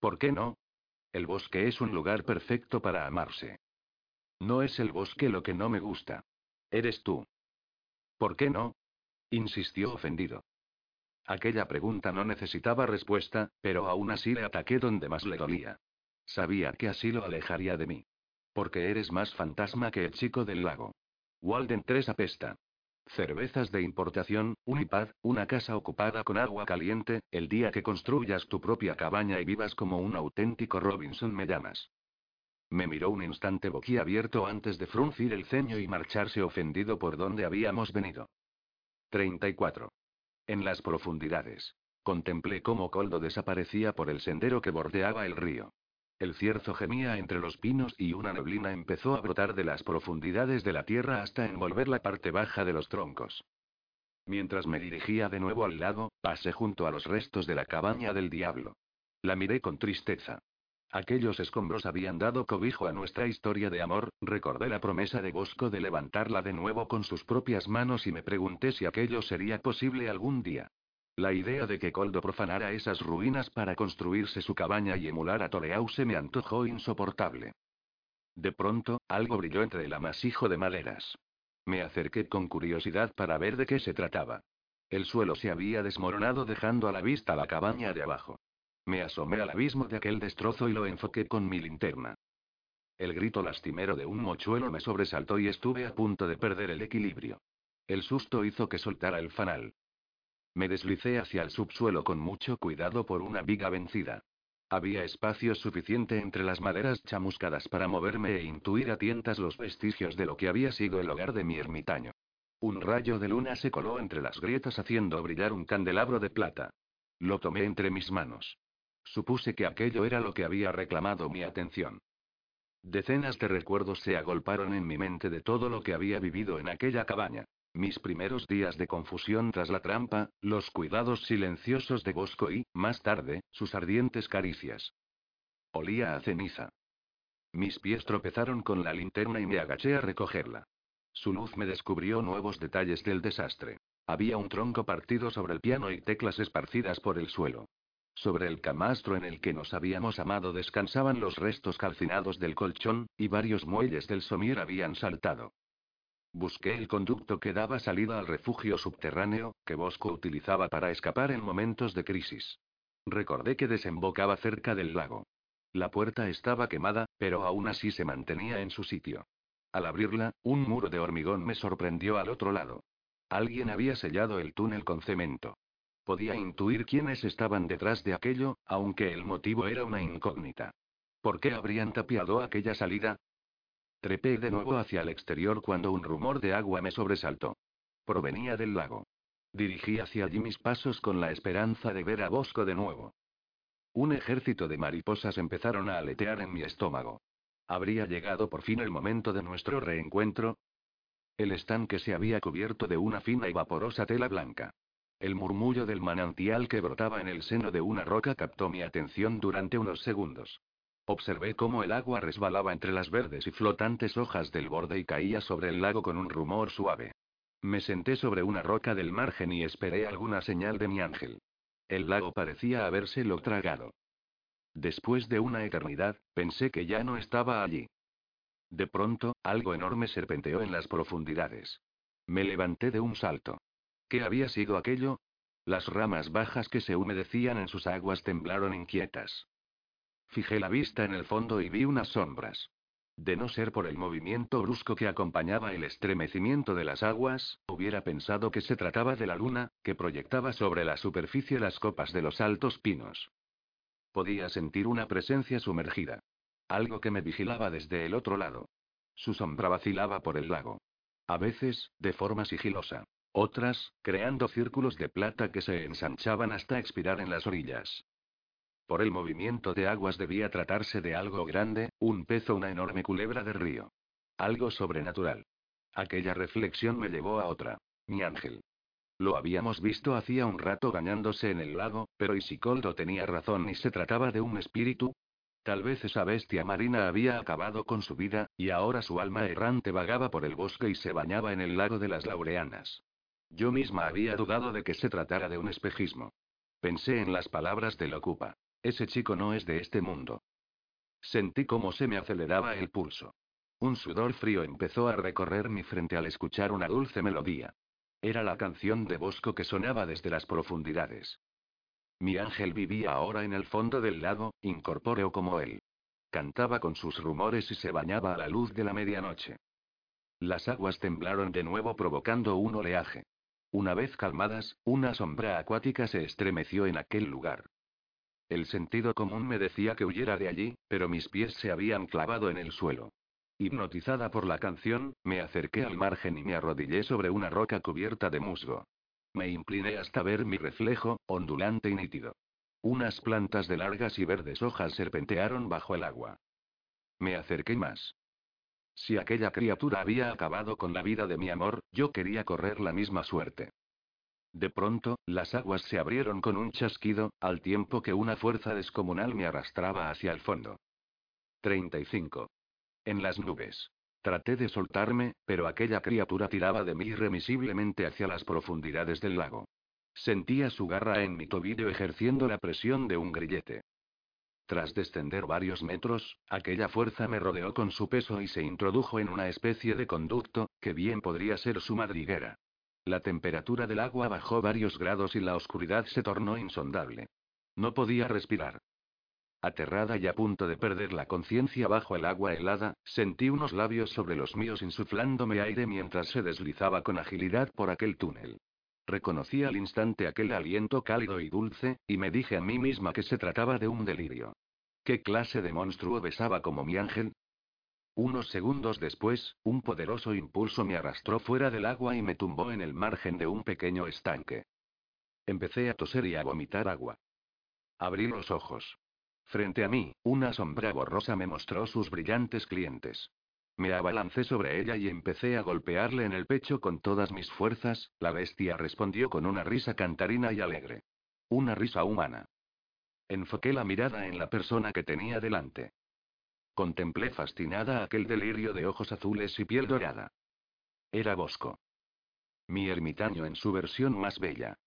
¿Por qué no? El bosque es un lugar perfecto para amarse. No es el bosque lo que no me gusta. Eres tú. ¿Por qué no? insistió ofendido. Aquella pregunta no necesitaba respuesta, pero aún así le ataqué donde más le dolía. Sabía que así lo alejaría de mí. Porque eres más fantasma que el chico del lago. Walden 3 apesta. Cervezas de importación, un iPad, una casa ocupada con agua caliente, el día que construyas tu propia cabaña y vivas como un auténtico Robinson me llamas. Me miró un instante boquiabierto antes de fruncir el ceño y marcharse ofendido por donde habíamos venido. 34. En las profundidades. Contemplé cómo Coldo desaparecía por el sendero que bordeaba el río. El cierzo gemía entre los pinos y una neblina empezó a brotar de las profundidades de la tierra hasta envolver la parte baja de los troncos. Mientras me dirigía de nuevo al lago, pasé junto a los restos de la cabaña del diablo. La miré con tristeza. Aquellos escombros habían dado cobijo a nuestra historia de amor, recordé la promesa de Bosco de levantarla de nuevo con sus propias manos y me pregunté si aquello sería posible algún día. La idea de que Coldo profanara esas ruinas para construirse su cabaña y emular a Toreau se me antojó insoportable. De pronto, algo brilló entre el amasijo de maderas. Me acerqué con curiosidad para ver de qué se trataba. El suelo se había desmoronado dejando a la vista la cabaña de abajo. Me asomé al abismo de aquel destrozo y lo enfoqué con mi linterna. El grito lastimero de un mochuelo me sobresaltó y estuve a punto de perder el equilibrio. El susto hizo que soltara el fanal. Me deslicé hacia el subsuelo con mucho cuidado por una viga vencida. Había espacio suficiente entre las maderas chamuscadas para moverme e intuir a tientas los vestigios de lo que había sido el hogar de mi ermitaño. Un rayo de luna se coló entre las grietas haciendo brillar un candelabro de plata. Lo tomé entre mis manos. Supuse que aquello era lo que había reclamado mi atención. Decenas de recuerdos se agolparon en mi mente de todo lo que había vivido en aquella cabaña. Mis primeros días de confusión tras la trampa, los cuidados silenciosos de Bosco y, más tarde, sus ardientes caricias. Olía a ceniza. Mis pies tropezaron con la linterna y me agaché a recogerla. Su luz me descubrió nuevos detalles del desastre. Había un tronco partido sobre el piano y teclas esparcidas por el suelo. Sobre el camastro en el que nos habíamos amado descansaban los restos calcinados del colchón, y varios muelles del somier habían saltado. Busqué el conducto que daba salida al refugio subterráneo, que Bosco utilizaba para escapar en momentos de crisis. Recordé que desembocaba cerca del lago. La puerta estaba quemada, pero aún así se mantenía en su sitio. Al abrirla, un muro de hormigón me sorprendió al otro lado. Alguien había sellado el túnel con cemento. Podía intuir quiénes estaban detrás de aquello, aunque el motivo era una incógnita. ¿Por qué habrían tapiado aquella salida? Trepé de nuevo hacia el exterior cuando un rumor de agua me sobresaltó. Provenía del lago. Dirigí hacia allí mis pasos con la esperanza de ver a Bosco de nuevo. Un ejército de mariposas empezaron a aletear en mi estómago. ¿Habría llegado por fin el momento de nuestro reencuentro? El estanque se había cubierto de una fina y vaporosa tela blanca. El murmullo del manantial que brotaba en el seno de una roca captó mi atención durante unos segundos. Observé cómo el agua resbalaba entre las verdes y flotantes hojas del borde y caía sobre el lago con un rumor suave. Me senté sobre una roca del margen y esperé alguna señal de mi ángel. El lago parecía habérselo tragado. Después de una eternidad, pensé que ya no estaba allí. De pronto, algo enorme serpenteó en las profundidades. Me levanté de un salto. ¿Qué había sido aquello? Las ramas bajas que se humedecían en sus aguas temblaron inquietas. Fijé la vista en el fondo y vi unas sombras. De no ser por el movimiento brusco que acompañaba el estremecimiento de las aguas, hubiera pensado que se trataba de la luna, que proyectaba sobre la superficie las copas de los altos pinos. Podía sentir una presencia sumergida. Algo que me vigilaba desde el otro lado. Su sombra vacilaba por el lago. A veces, de forma sigilosa. Otras, creando círculos de plata que se ensanchaban hasta expirar en las orillas. Por el movimiento de aguas debía tratarse de algo grande, un pez o una enorme culebra de río. Algo sobrenatural. Aquella reflexión me llevó a otra. Mi ángel. Lo habíamos visto hacía un rato bañándose en el lago, pero ¿y si Coldo tenía razón y se trataba de un espíritu? Tal vez esa bestia marina había acabado con su vida, y ahora su alma errante vagaba por el bosque y se bañaba en el lago de las Laureanas. Yo misma había dudado de que se tratara de un espejismo. Pensé en las palabras del ocupa. Ese chico no es de este mundo. Sentí cómo se me aceleraba el pulso. Un sudor frío empezó a recorrer mi frente al escuchar una dulce melodía. Era la canción de Bosco que sonaba desde las profundidades. Mi ángel vivía ahora en el fondo del lago, incorpóreo como él. Cantaba con sus rumores y se bañaba a la luz de la medianoche. Las aguas temblaron de nuevo provocando un oleaje. Una vez calmadas, una sombra acuática se estremeció en aquel lugar. El sentido común me decía que huyera de allí, pero mis pies se habían clavado en el suelo. Hipnotizada por la canción, me acerqué al margen y me arrodillé sobre una roca cubierta de musgo. Me incliné hasta ver mi reflejo, ondulante y nítido. Unas plantas de largas y verdes hojas serpentearon bajo el agua. Me acerqué más. Si aquella criatura había acabado con la vida de mi amor, yo quería correr la misma suerte. De pronto, las aguas se abrieron con un chasquido, al tiempo que una fuerza descomunal me arrastraba hacia el fondo. 35. En las nubes. Traté de soltarme, pero aquella criatura tiraba de mí irremisiblemente hacia las profundidades del lago. Sentía su garra en mi tobillo ejerciendo la presión de un grillete. Tras descender varios metros, aquella fuerza me rodeó con su peso y se introdujo en una especie de conducto, que bien podría ser su madriguera. La temperatura del agua bajó varios grados y la oscuridad se tornó insondable. No podía respirar. Aterrada y a punto de perder la conciencia bajo el agua helada, sentí unos labios sobre los míos insuflándome aire mientras se deslizaba con agilidad por aquel túnel. Reconocí al instante aquel aliento cálido y dulce, y me dije a mí misma que se trataba de un delirio. ¿Qué clase de monstruo besaba como mi ángel? Unos segundos después, un poderoso impulso me arrastró fuera del agua y me tumbó en el margen de un pequeño estanque. Empecé a toser y a vomitar agua. Abrí los ojos. Frente a mí, una sombra borrosa me mostró sus brillantes clientes. Me abalancé sobre ella y empecé a golpearle en el pecho con todas mis fuerzas, la bestia respondió con una risa cantarina y alegre. Una risa humana. Enfoqué la mirada en la persona que tenía delante. Contemplé fascinada aquel delirio de ojos azules y piel dorada. Era Bosco. Mi ermitaño en su versión más bella.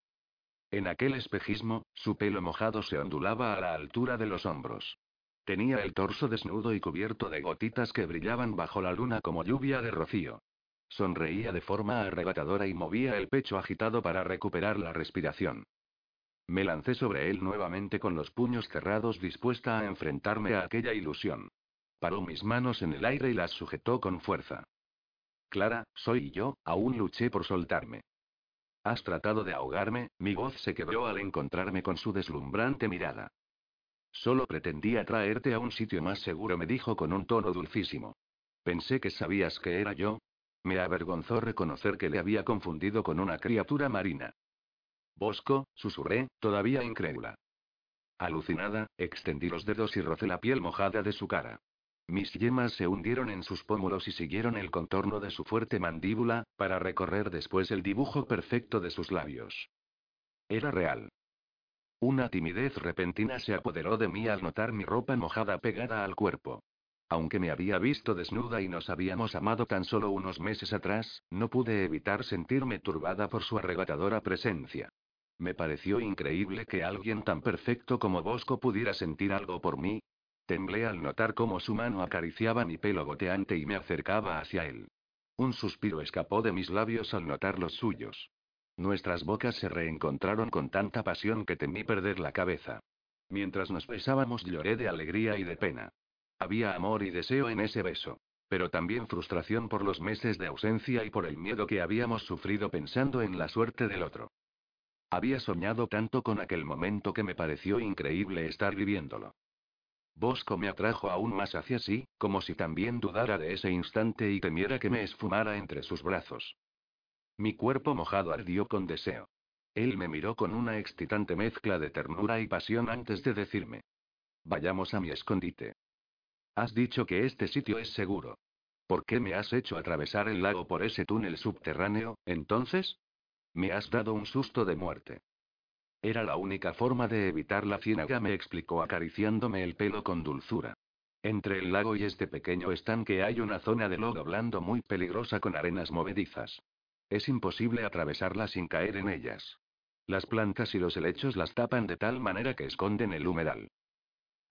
En aquel espejismo, su pelo mojado se ondulaba a la altura de los hombros. Tenía el torso desnudo y cubierto de gotitas que brillaban bajo la luna como lluvia de rocío. Sonreía de forma arrebatadora y movía el pecho agitado para recuperar la respiración. Me lancé sobre él nuevamente con los puños cerrados dispuesta a enfrentarme a aquella ilusión. Paró mis manos en el aire y las sujetó con fuerza. Clara, soy yo, aún luché por soltarme. Has tratado de ahogarme, mi voz se quebró al encontrarme con su deslumbrante mirada. Solo pretendía traerte a un sitio más seguro, me dijo con un tono dulcísimo. Pensé que sabías que era yo. Me avergonzó reconocer que le había confundido con una criatura marina. Bosco, susurré, todavía incrédula. Alucinada, extendí los dedos y rocé la piel mojada de su cara. Mis yemas se hundieron en sus pómulos y siguieron el contorno de su fuerte mandíbula, para recorrer después el dibujo perfecto de sus labios. Era real. Una timidez repentina se apoderó de mí al notar mi ropa mojada pegada al cuerpo. Aunque me había visto desnuda y nos habíamos amado tan solo unos meses atrás, no pude evitar sentirme turbada por su arrebatadora presencia. Me pareció increíble que alguien tan perfecto como Bosco pudiera sentir algo por mí. Temblé al notar cómo su mano acariciaba mi pelo goteante y me acercaba hacia él. Un suspiro escapó de mis labios al notar los suyos. Nuestras bocas se reencontraron con tanta pasión que temí perder la cabeza. Mientras nos besábamos lloré de alegría y de pena. Había amor y deseo en ese beso. Pero también frustración por los meses de ausencia y por el miedo que habíamos sufrido pensando en la suerte del otro. Había soñado tanto con aquel momento que me pareció increíble estar viviéndolo. Bosco me atrajo aún más hacia sí, como si también dudara de ese instante y temiera que me esfumara entre sus brazos. Mi cuerpo mojado ardió con deseo. Él me miró con una excitante mezcla de ternura y pasión antes de decirme. Vayamos a mi escondite. Has dicho que este sitio es seguro. ¿Por qué me has hecho atravesar el lago por ese túnel subterráneo, entonces? Me has dado un susto de muerte. Era la única forma de evitar la ciénaga, me explicó acariciándome el pelo con dulzura. Entre el lago y este pequeño estanque hay una zona de lodo blando muy peligrosa con arenas movedizas. Es imposible atravesarla sin caer en ellas. Las plantas y los helechos las tapan de tal manera que esconden el humedal.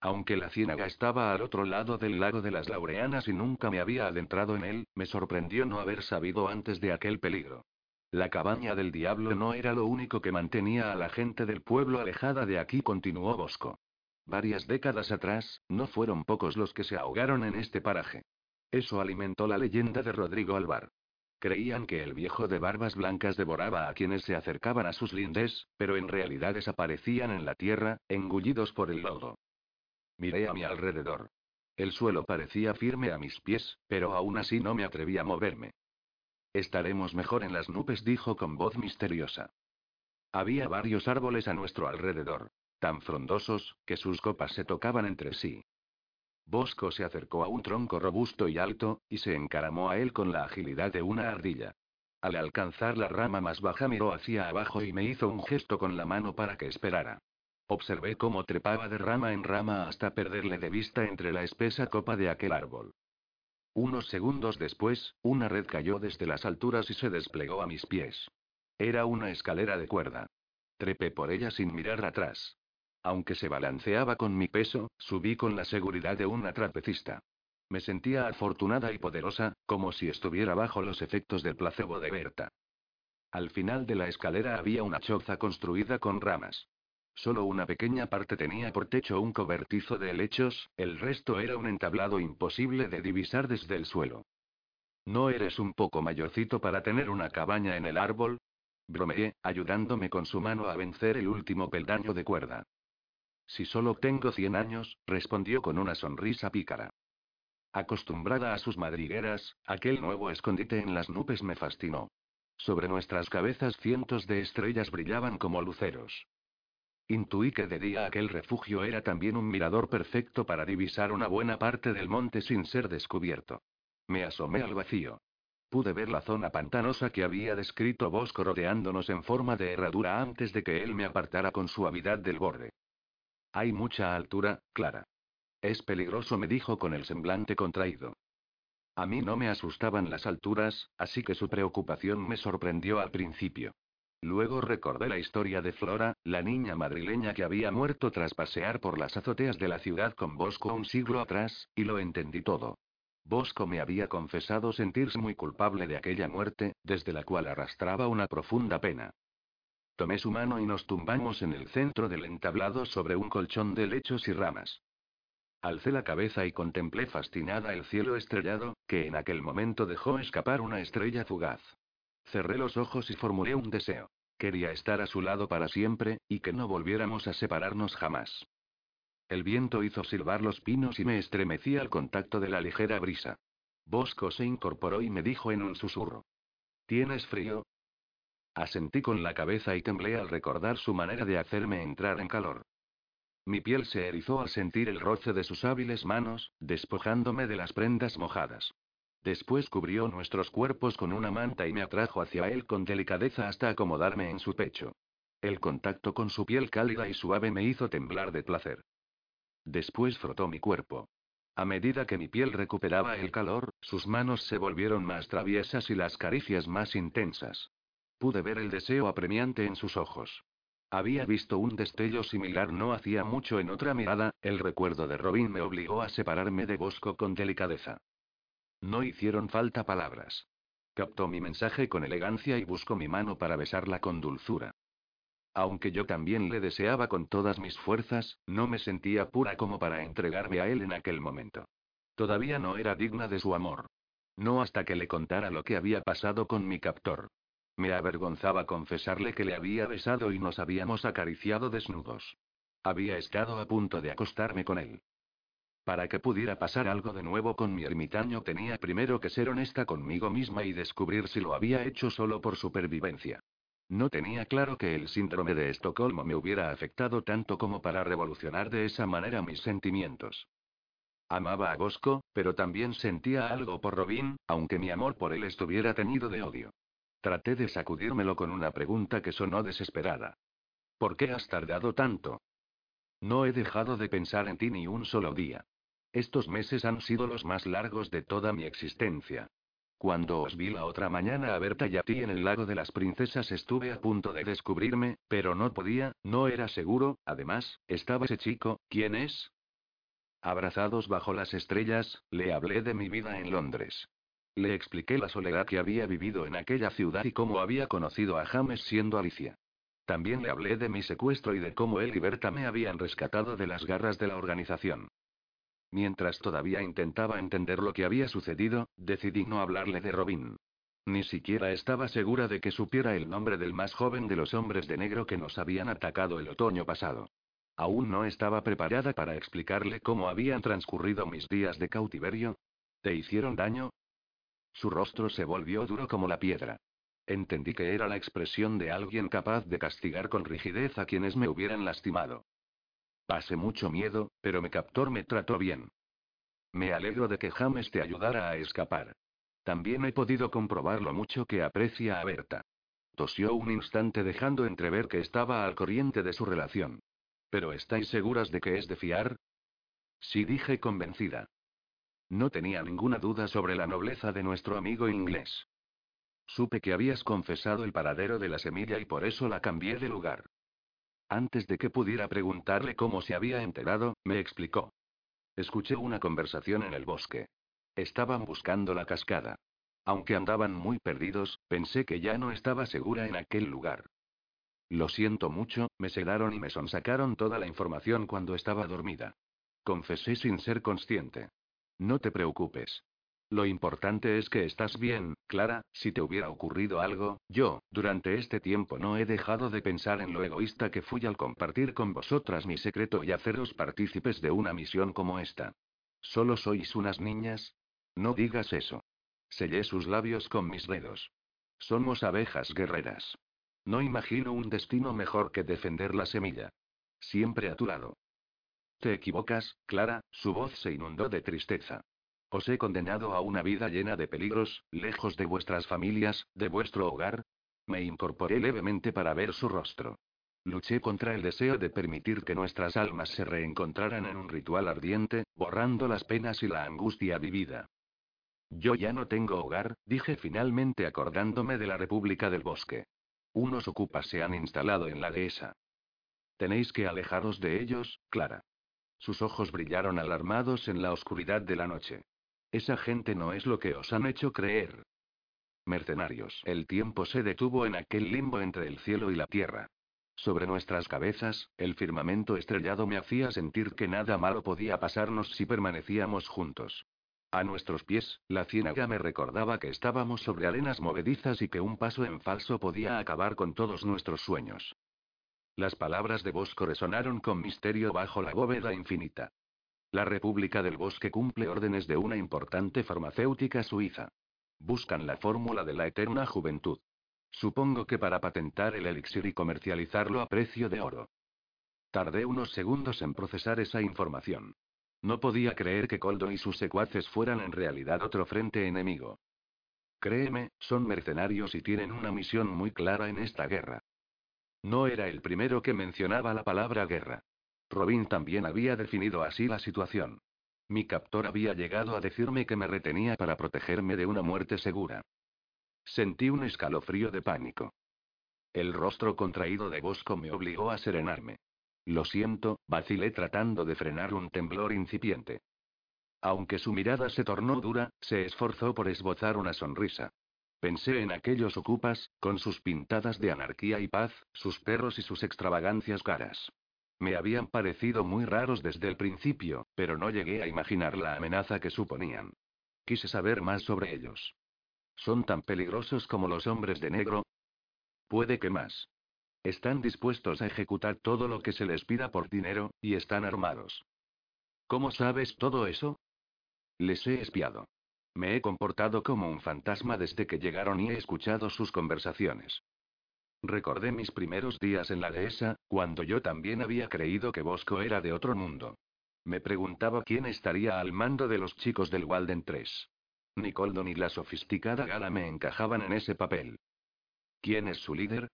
Aunque la ciénaga estaba al otro lado del lago de las Laureanas y nunca me había adentrado en él, me sorprendió no haber sabido antes de aquel peligro. La cabaña del diablo no era lo único que mantenía a la gente del pueblo alejada de aquí, continuó Bosco. Varias décadas atrás, no fueron pocos los que se ahogaron en este paraje. Eso alimentó la leyenda de Rodrigo Alvar. Creían que el viejo de barbas blancas devoraba a quienes se acercaban a sus lindes, pero en realidad desaparecían en la tierra, engullidos por el lodo. Miré a mi alrededor. El suelo parecía firme a mis pies, pero aún así no me atreví a moverme. Estaremos mejor en las nubes, dijo con voz misteriosa. Había varios árboles a nuestro alrededor, tan frondosos, que sus copas se tocaban entre sí. Bosco se acercó a un tronco robusto y alto, y se encaramó a él con la agilidad de una ardilla. Al alcanzar la rama más baja miró hacia abajo y me hizo un gesto con la mano para que esperara. Observé cómo trepaba de rama en rama hasta perderle de vista entre la espesa copa de aquel árbol. Unos segundos después, una red cayó desde las alturas y se desplegó a mis pies. Era una escalera de cuerda. Trepé por ella sin mirar atrás. Aunque se balanceaba con mi peso, subí con la seguridad de una trapecista. Me sentía afortunada y poderosa, como si estuviera bajo los efectos del placebo de Berta. Al final de la escalera había una choza construida con ramas. Solo una pequeña parte tenía por techo un cobertizo de helechos, el resto era un entablado imposible de divisar desde el suelo. ¿No eres un poco mayorcito para tener una cabaña en el árbol? Bromeé, ayudándome con su mano a vencer el último peldaño de cuerda. Si solo tengo cien años, respondió con una sonrisa pícara. Acostumbrada a sus madrigueras, aquel nuevo escondite en las nubes me fascinó. Sobre nuestras cabezas cientos de estrellas brillaban como luceros. Intuí que de día aquel refugio era también un mirador perfecto para divisar una buena parte del monte sin ser descubierto. Me asomé al vacío. Pude ver la zona pantanosa que había descrito Bosco rodeándonos en forma de herradura antes de que él me apartara con suavidad del borde. Hay mucha altura, Clara. Es peligroso, me dijo con el semblante contraído. A mí no me asustaban las alturas, así que su preocupación me sorprendió al principio. Luego recordé la historia de Flora, la niña madrileña que había muerto tras pasear por las azoteas de la ciudad con Bosco un siglo atrás, y lo entendí todo. Bosco me había confesado sentirse muy culpable de aquella muerte, desde la cual arrastraba una profunda pena. Tomé su mano y nos tumbamos en el centro del entablado sobre un colchón de lechos y ramas. Alcé la cabeza y contemplé fascinada el cielo estrellado, que en aquel momento dejó escapar una estrella fugaz. Cerré los ojos y formulé un deseo. Quería estar a su lado para siempre, y que no volviéramos a separarnos jamás. El viento hizo silbar los pinos y me estremecí al contacto de la ligera brisa. Bosco se incorporó y me dijo en un susurro. ¿Tienes frío? Asentí con la cabeza y temblé al recordar su manera de hacerme entrar en calor. Mi piel se erizó al sentir el roce de sus hábiles manos, despojándome de las prendas mojadas. Después cubrió nuestros cuerpos con una manta y me atrajo hacia él con delicadeza hasta acomodarme en su pecho. El contacto con su piel cálida y suave me hizo temblar de placer. Después frotó mi cuerpo. A medida que mi piel recuperaba el calor, sus manos se volvieron más traviesas y las caricias más intensas. Pude ver el deseo apremiante en sus ojos. Había visto un destello similar no hacía mucho en otra mirada, el recuerdo de Robin me obligó a separarme de Bosco con delicadeza. No hicieron falta palabras. Captó mi mensaje con elegancia y buscó mi mano para besarla con dulzura. Aunque yo también le deseaba con todas mis fuerzas, no me sentía pura como para entregarme a él en aquel momento. Todavía no era digna de su amor. No hasta que le contara lo que había pasado con mi captor. Me avergonzaba confesarle que le había besado y nos habíamos acariciado desnudos. Había estado a punto de acostarme con él. Para que pudiera pasar algo de nuevo con mi ermitaño tenía primero que ser honesta conmigo misma y descubrir si lo había hecho solo por supervivencia. No tenía claro que el síndrome de Estocolmo me hubiera afectado tanto como para revolucionar de esa manera mis sentimientos. Amaba a Bosco, pero también sentía algo por Robin, aunque mi amor por él estuviera tenido de odio. Traté de sacudírmelo con una pregunta que sonó desesperada. ¿Por qué has tardado tanto? No he dejado de pensar en ti ni un solo día. Estos meses han sido los más largos de toda mi existencia. Cuando os vi la otra mañana a Berta y a ti en el lago de las princesas estuve a punto de descubrirme, pero no podía, no era seguro, además, estaba ese chico, ¿quién es? Abrazados bajo las estrellas, le hablé de mi vida en Londres. Le expliqué la soledad que había vivido en aquella ciudad y cómo había conocido a James siendo Alicia. También le hablé de mi secuestro y de cómo él y Berta me habían rescatado de las garras de la organización. Mientras todavía intentaba entender lo que había sucedido, decidí no hablarle de Robin. Ni siquiera estaba segura de que supiera el nombre del más joven de los hombres de negro que nos habían atacado el otoño pasado. Aún no estaba preparada para explicarle cómo habían transcurrido mis días de cautiverio. ¿Te hicieron daño? Su rostro se volvió duro como la piedra. Entendí que era la expresión de alguien capaz de castigar con rigidez a quienes me hubieran lastimado. Pasé mucho miedo, pero mi captor me trató bien. Me alegro de que James te ayudara a escapar. También he podido comprobar lo mucho que aprecia a Berta. Tosió un instante dejando entrever que estaba al corriente de su relación. ¿Pero estáis seguras de que es de fiar? Sí dije convencida. No tenía ninguna duda sobre la nobleza de nuestro amigo inglés. Supe que habías confesado el paradero de la semilla y por eso la cambié de lugar. Antes de que pudiera preguntarle cómo se había enterado, me explicó. Escuché una conversación en el bosque. Estaban buscando la cascada. Aunque andaban muy perdidos, pensé que ya no estaba segura en aquel lugar. Lo siento mucho, me sedaron y me sonsacaron toda la información cuando estaba dormida. Confesé sin ser consciente. No te preocupes. Lo importante es que estás bien, Clara, si te hubiera ocurrido algo, yo, durante este tiempo no he dejado de pensar en lo egoísta que fui al compartir con vosotras mi secreto y haceros partícipes de una misión como esta. ¿Solo sois unas niñas? No digas eso. Sellé sus labios con mis dedos. Somos abejas guerreras. No imagino un destino mejor que defender la semilla. Siempre a tu lado. Te equivocas, Clara, su voz se inundó de tristeza. Os he condenado a una vida llena de peligros, lejos de vuestras familias, de vuestro hogar. Me incorporé levemente para ver su rostro. Luché contra el deseo de permitir que nuestras almas se reencontraran en un ritual ardiente, borrando las penas y la angustia vivida. Yo ya no tengo hogar, dije finalmente acordándome de la República del Bosque. Unos ocupas se han instalado en la dehesa. Tenéis que alejaros de ellos, Clara. Sus ojos brillaron alarmados en la oscuridad de la noche. Esa gente no es lo que os han hecho creer. Mercenarios. El tiempo se detuvo en aquel limbo entre el cielo y la tierra. Sobre nuestras cabezas, el firmamento estrellado me hacía sentir que nada malo podía pasarnos si permanecíamos juntos. A nuestros pies, la ciénaga me recordaba que estábamos sobre arenas movedizas y que un paso en falso podía acabar con todos nuestros sueños. Las palabras de Bosco resonaron con misterio bajo la bóveda infinita. La República del Bosque cumple órdenes de una importante farmacéutica suiza. Buscan la fórmula de la eterna juventud. Supongo que para patentar el elixir y comercializarlo a precio de oro. Tardé unos segundos en procesar esa información. No podía creer que Coldo y sus secuaces fueran en realidad otro frente enemigo. Créeme, son mercenarios y tienen una misión muy clara en esta guerra. No era el primero que mencionaba la palabra guerra. Robin también había definido así la situación. Mi captor había llegado a decirme que me retenía para protegerme de una muerte segura. Sentí un escalofrío de pánico. El rostro contraído de Bosco me obligó a serenarme. Lo siento, vacilé tratando de frenar un temblor incipiente. Aunque su mirada se tornó dura, se esforzó por esbozar una sonrisa. Pensé en aquellos ocupas, con sus pintadas de anarquía y paz, sus perros y sus extravagancias caras. Me habían parecido muy raros desde el principio, pero no llegué a imaginar la amenaza que suponían. Quise saber más sobre ellos. ¿Son tan peligrosos como los hombres de negro? Puede que más. Están dispuestos a ejecutar todo lo que se les pida por dinero, y están armados. ¿Cómo sabes todo eso? Les he espiado. Me he comportado como un fantasma desde que llegaron y he escuchado sus conversaciones. Recordé mis primeros días en la dehesa, cuando yo también había creído que Bosco era de otro mundo. Me preguntaba quién estaría al mando de los chicos del Walden 3. Ni Coldo ni la sofisticada Gala me encajaban en ese papel. ¿Quién es su líder?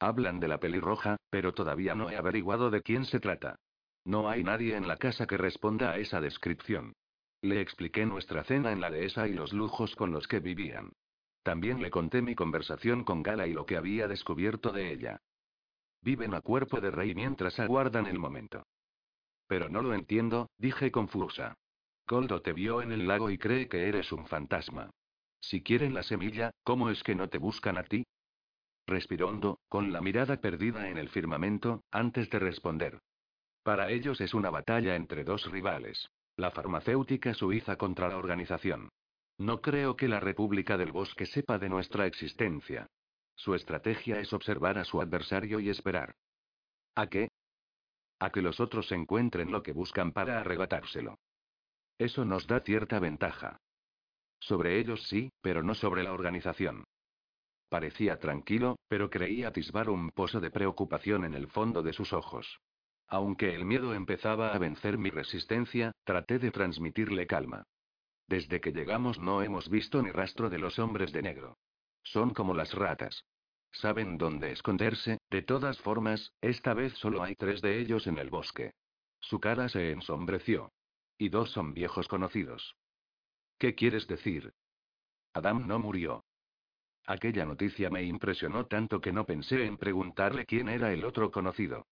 Hablan de la pelirroja, pero todavía no he averiguado de quién se trata. No hay nadie en la casa que responda a esa descripción. Le expliqué nuestra cena en la dehesa y los lujos con los que vivían. También le conté mi conversación con Gala y lo que había descubierto de ella. Viven a cuerpo de rey mientras aguardan el momento. Pero no lo entiendo, dije confusa. Coldo te vio en el lago y cree que eres un fantasma. Si quieren la semilla, ¿cómo es que no te buscan a ti? Respiró hondo, con la mirada perdida en el firmamento, antes de responder. Para ellos es una batalla entre dos rivales. La farmacéutica suiza contra la organización. No creo que la República del Bosque sepa de nuestra existencia. Su estrategia es observar a su adversario y esperar. ¿A qué? A que los otros encuentren lo que buscan para arrebatárselo. Eso nos da cierta ventaja. Sobre ellos sí, pero no sobre la organización. Parecía tranquilo, pero creía atisbar un pozo de preocupación en el fondo de sus ojos. Aunque el miedo empezaba a vencer mi resistencia, traté de transmitirle calma. Desde que llegamos no hemos visto ni rastro de los hombres de negro. Son como las ratas. Saben dónde esconderse, de todas formas, esta vez solo hay tres de ellos en el bosque. Su cara se ensombreció. Y dos son viejos conocidos. ¿Qué quieres decir? Adam no murió. Aquella noticia me impresionó tanto que no pensé en preguntarle quién era el otro conocido.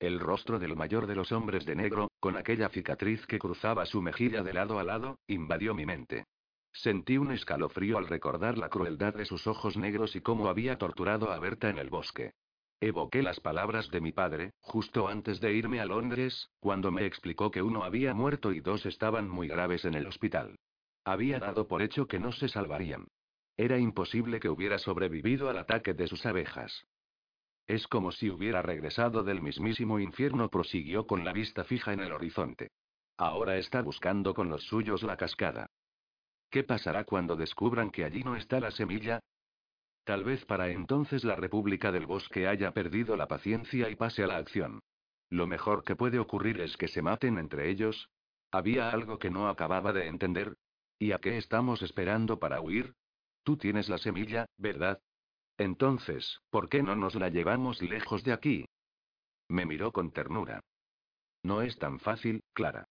El rostro del mayor de los hombres de negro, con aquella cicatriz que cruzaba su mejilla de lado a lado, invadió mi mente. Sentí un escalofrío al recordar la crueldad de sus ojos negros y cómo había torturado a Berta en el bosque. Evoqué las palabras de mi padre, justo antes de irme a Londres, cuando me explicó que uno había muerto y dos estaban muy graves en el hospital. Había dado por hecho que no se salvarían. Era imposible que hubiera sobrevivido al ataque de sus abejas. Es como si hubiera regresado del mismísimo infierno, prosiguió con la vista fija en el horizonte. Ahora está buscando con los suyos la cascada. ¿Qué pasará cuando descubran que allí no está la semilla? Tal vez para entonces la República del Bosque haya perdido la paciencia y pase a la acción. Lo mejor que puede ocurrir es que se maten entre ellos. Había algo que no acababa de entender. ¿Y a qué estamos esperando para huir? Tú tienes la semilla, ¿verdad? Entonces, ¿por qué no nos la llevamos lejos de aquí? Me miró con ternura. No es tan fácil, Clara.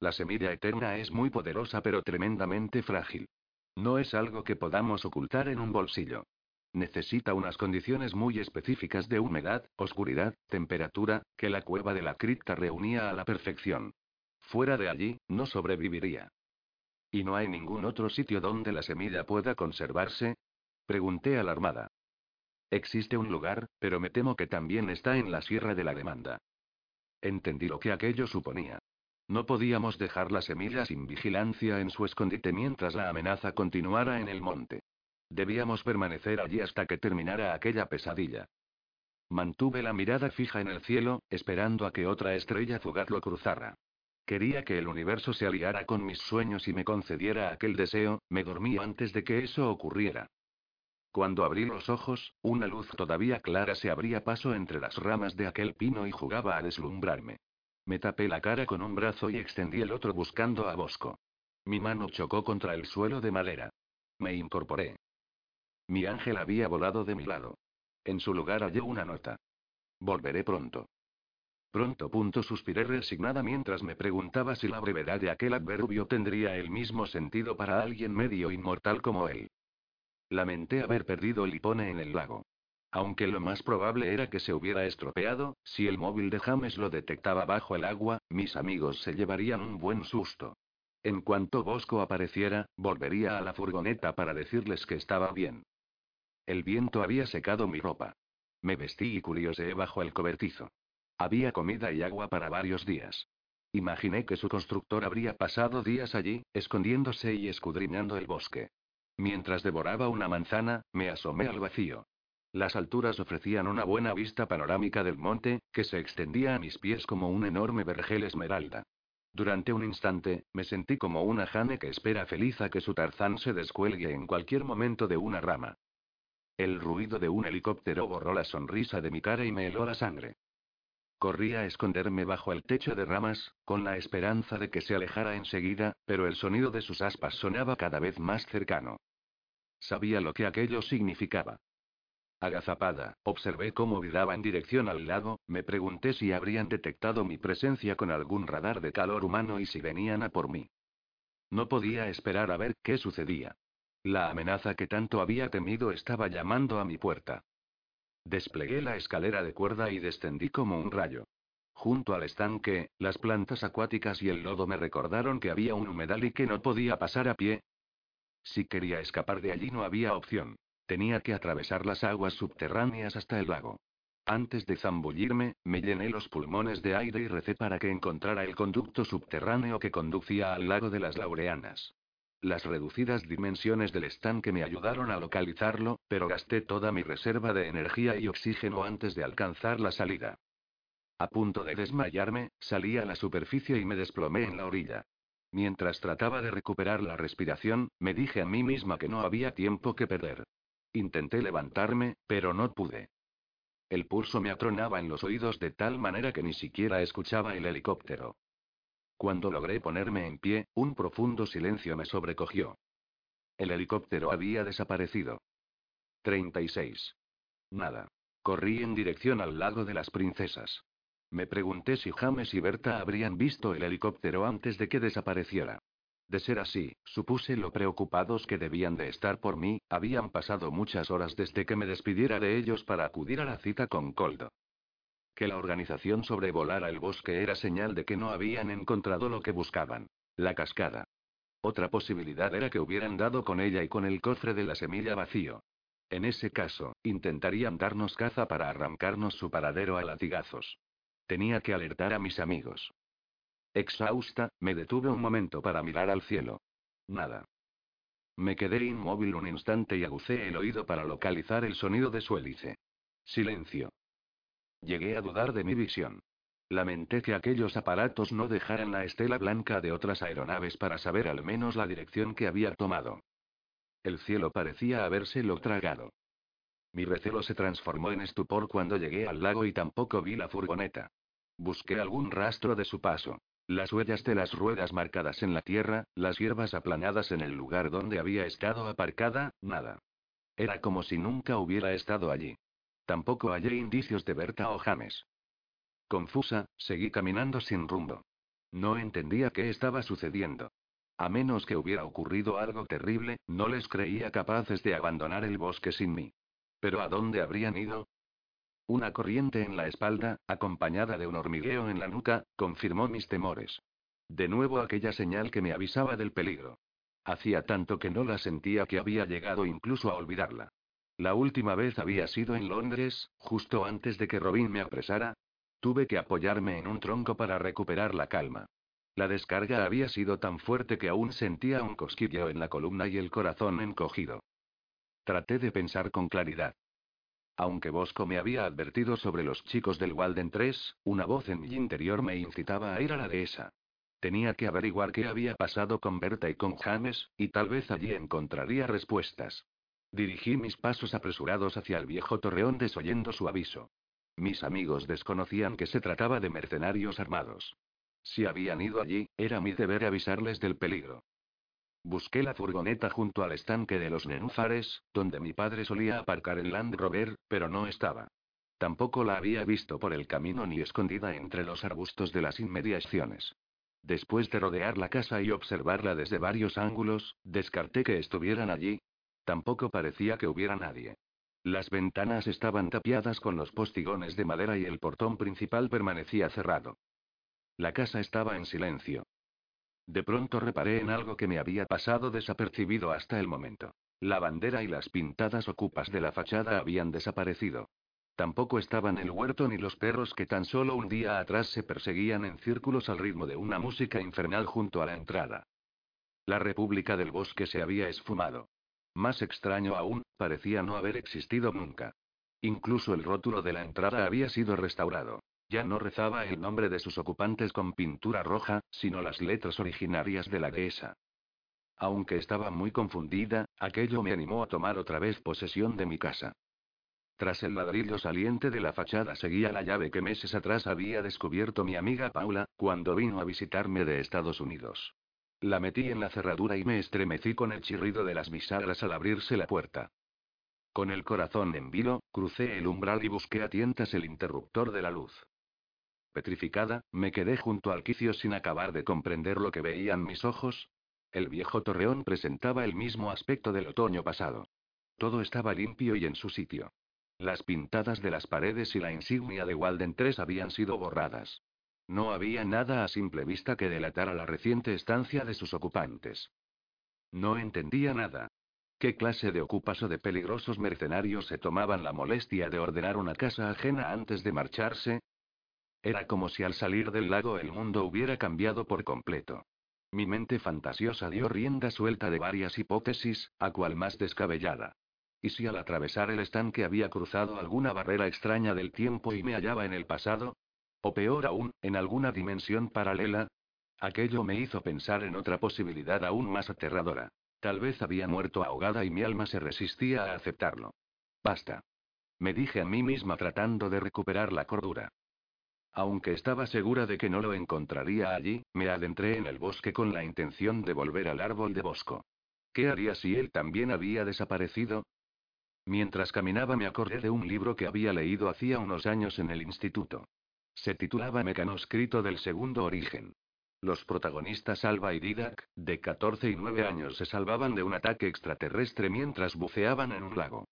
La semilla eterna es muy poderosa pero tremendamente frágil. No es algo que podamos ocultar en un bolsillo. Necesita unas condiciones muy específicas de humedad, oscuridad, temperatura, que la cueva de la cripta reunía a la perfección. Fuera de allí, no sobreviviría. ¿Y no hay ningún otro sitio donde la semilla pueda conservarse? Pregunté alarmada. Existe un lugar, pero me temo que también está en la Sierra de la Demanda. Entendí lo que aquello suponía. No podíamos dejar la semilla sin vigilancia en su escondite mientras la amenaza continuara en el monte. Debíamos permanecer allí hasta que terminara aquella pesadilla. Mantuve la mirada fija en el cielo, esperando a que otra estrella fugaz lo cruzara. Quería que el universo se aliara con mis sueños y me concediera aquel deseo, me dormí antes de que eso ocurriera. Cuando abrí los ojos, una luz todavía clara se abría paso entre las ramas de aquel pino y jugaba a deslumbrarme. Me tapé la cara con un brazo y extendí el otro buscando a Bosco. Mi mano chocó contra el suelo de madera. Me incorporé. Mi ángel había volado de mi lado. En su lugar hallé una nota. Volveré pronto. Pronto, punto, suspiré resignada mientras me preguntaba si la brevedad de aquel adverbio tendría el mismo sentido para alguien medio inmortal como él. Lamenté haber perdido el hipone en el lago. Aunque lo más probable era que se hubiera estropeado, si el móvil de James lo detectaba bajo el agua, mis amigos se llevarían un buen susto. En cuanto Bosco apareciera, volvería a la furgoneta para decirles que estaba bien. El viento había secado mi ropa. Me vestí y curioseé bajo el cobertizo. Había comida y agua para varios días. Imaginé que su constructor habría pasado días allí, escondiéndose y escudriñando el bosque. Mientras devoraba una manzana, me asomé al vacío. Las alturas ofrecían una buena vista panorámica del monte, que se extendía a mis pies como un enorme vergel esmeralda. Durante un instante, me sentí como una jane que espera feliz a que su tarzán se descuelgue en cualquier momento de una rama. El ruido de un helicóptero borró la sonrisa de mi cara y me heló la sangre. Corrí a esconderme bajo el techo de ramas, con la esperanza de que se alejara enseguida, pero el sonido de sus aspas sonaba cada vez más cercano. Sabía lo que aquello significaba. Agazapada, observé cómo viraba en dirección al lago, me pregunté si habrían detectado mi presencia con algún radar de calor humano y si venían a por mí. No podía esperar a ver qué sucedía. La amenaza que tanto había temido estaba llamando a mi puerta. Desplegué la escalera de cuerda y descendí como un rayo. Junto al estanque, las plantas acuáticas y el lodo me recordaron que había un humedal y que no podía pasar a pie, si quería escapar de allí no había opción. Tenía que atravesar las aguas subterráneas hasta el lago. Antes de zambullirme, me llené los pulmones de aire y recé para que encontrara el conducto subterráneo que conducía al lago de las Laureanas. Las reducidas dimensiones del estanque me ayudaron a localizarlo, pero gasté toda mi reserva de energía y oxígeno antes de alcanzar la salida. A punto de desmayarme, salí a la superficie y me desplomé en la orilla. Mientras trataba de recuperar la respiración, me dije a mí misma que no había tiempo que perder. Intenté levantarme, pero no pude. El pulso me atronaba en los oídos de tal manera que ni siquiera escuchaba el helicóptero. Cuando logré ponerme en pie, un profundo silencio me sobrecogió. El helicóptero había desaparecido. 36. Nada. Corrí en dirección al lago de las princesas. Me pregunté si James y Berta habrían visto el helicóptero antes de que desapareciera. De ser así, supuse lo preocupados que debían de estar por mí, habían pasado muchas horas desde que me despidiera de ellos para acudir a la cita con Coldo. Que la organización sobrevolara el bosque era señal de que no habían encontrado lo que buscaban. La cascada. Otra posibilidad era que hubieran dado con ella y con el cofre de la semilla vacío. En ese caso, intentarían darnos caza para arrancarnos su paradero a latigazos. Tenía que alertar a mis amigos. Exhausta, me detuve un momento para mirar al cielo. Nada. Me quedé inmóvil un instante y agucé el oído para localizar el sonido de su hélice. Silencio. Llegué a dudar de mi visión. Lamenté que aquellos aparatos no dejaran la estela blanca de otras aeronaves para saber al menos la dirección que había tomado. El cielo parecía habérselo tragado. Mi recelo se transformó en estupor cuando llegué al lago y tampoco vi la furgoneta. Busqué algún rastro de su paso. Las huellas de las ruedas marcadas en la tierra, las hierbas aplanadas en el lugar donde había estado aparcada, nada. Era como si nunca hubiera estado allí. Tampoco hallé indicios de Berta o James. Confusa, seguí caminando sin rumbo. No entendía qué estaba sucediendo. A menos que hubiera ocurrido algo terrible, no les creía capaces de abandonar el bosque sin mí. ¿Pero a dónde habrían ido? Una corriente en la espalda, acompañada de un hormigueo en la nuca, confirmó mis temores. De nuevo aquella señal que me avisaba del peligro. Hacía tanto que no la sentía que había llegado incluso a olvidarla. La última vez había sido en Londres, justo antes de que Robin me apresara. Tuve que apoyarme en un tronco para recuperar la calma. La descarga había sido tan fuerte que aún sentía un cosquilleo en la columna y el corazón encogido. Traté de pensar con claridad. Aunque Bosco me había advertido sobre los chicos del Walden 3, una voz en mi interior me incitaba a ir a la dehesa. Tenía que averiguar qué había pasado con Berta y con James, y tal vez allí encontraría respuestas. Dirigí mis pasos apresurados hacia el viejo torreón desoyendo su aviso. Mis amigos desconocían que se trataba de mercenarios armados. Si habían ido allí, era mi deber avisarles del peligro. Busqué la furgoneta junto al estanque de los nenúfares, donde mi padre solía aparcar el Land Rover, pero no estaba. Tampoco la había visto por el camino ni escondida entre los arbustos de las inmediaciones. Después de rodear la casa y observarla desde varios ángulos, descarté que estuvieran allí. Tampoco parecía que hubiera nadie. Las ventanas estaban tapiadas con los postigones de madera y el portón principal permanecía cerrado. La casa estaba en silencio. De pronto reparé en algo que me había pasado desapercibido hasta el momento. La bandera y las pintadas ocupas de la fachada habían desaparecido. Tampoco estaban el huerto ni los perros que tan solo un día atrás se perseguían en círculos al ritmo de una música infernal junto a la entrada. La República del Bosque se había esfumado. Más extraño aún, parecía no haber existido nunca. Incluso el rótulo de la entrada había sido restaurado. Ya no rezaba el nombre de sus ocupantes con pintura roja, sino las letras originarias de la dehesa. Aunque estaba muy confundida, aquello me animó a tomar otra vez posesión de mi casa. Tras el ladrillo saliente de la fachada seguía la llave que meses atrás había descubierto mi amiga Paula, cuando vino a visitarme de Estados Unidos. La metí en la cerradura y me estremecí con el chirrido de las bisagras al abrirse la puerta. Con el corazón en vilo, crucé el umbral y busqué a tientas el interruptor de la luz. Petrificada, me quedé junto al quicio sin acabar de comprender lo que veían mis ojos. El viejo torreón presentaba el mismo aspecto del otoño pasado. Todo estaba limpio y en su sitio. Las pintadas de las paredes y la insignia de Walden 3 habían sido borradas. No había nada a simple vista que delatara la reciente estancia de sus ocupantes. No entendía nada. ¿Qué clase de ocupas o de peligrosos mercenarios se tomaban la molestia de ordenar una casa ajena antes de marcharse? Era como si al salir del lago el mundo hubiera cambiado por completo. Mi mente fantasiosa dio rienda suelta de varias hipótesis, a cual más descabellada. ¿Y si al atravesar el estanque había cruzado alguna barrera extraña del tiempo y me hallaba en el pasado? O peor aún, en alguna dimensión paralela. Aquello me hizo pensar en otra posibilidad aún más aterradora. Tal vez había muerto ahogada y mi alma se resistía a aceptarlo. Basta. Me dije a mí misma tratando de recuperar la cordura. Aunque estaba segura de que no lo encontraría allí, me adentré en el bosque con la intención de volver al árbol de bosco. ¿Qué haría si él también había desaparecido? Mientras caminaba me acordé de un libro que había leído hacía unos años en el instituto. Se titulaba Mecanoscrito del Segundo Origen. Los protagonistas Alba y Didac, de 14 y 9 años, se salvaban de un ataque extraterrestre mientras buceaban en un lago.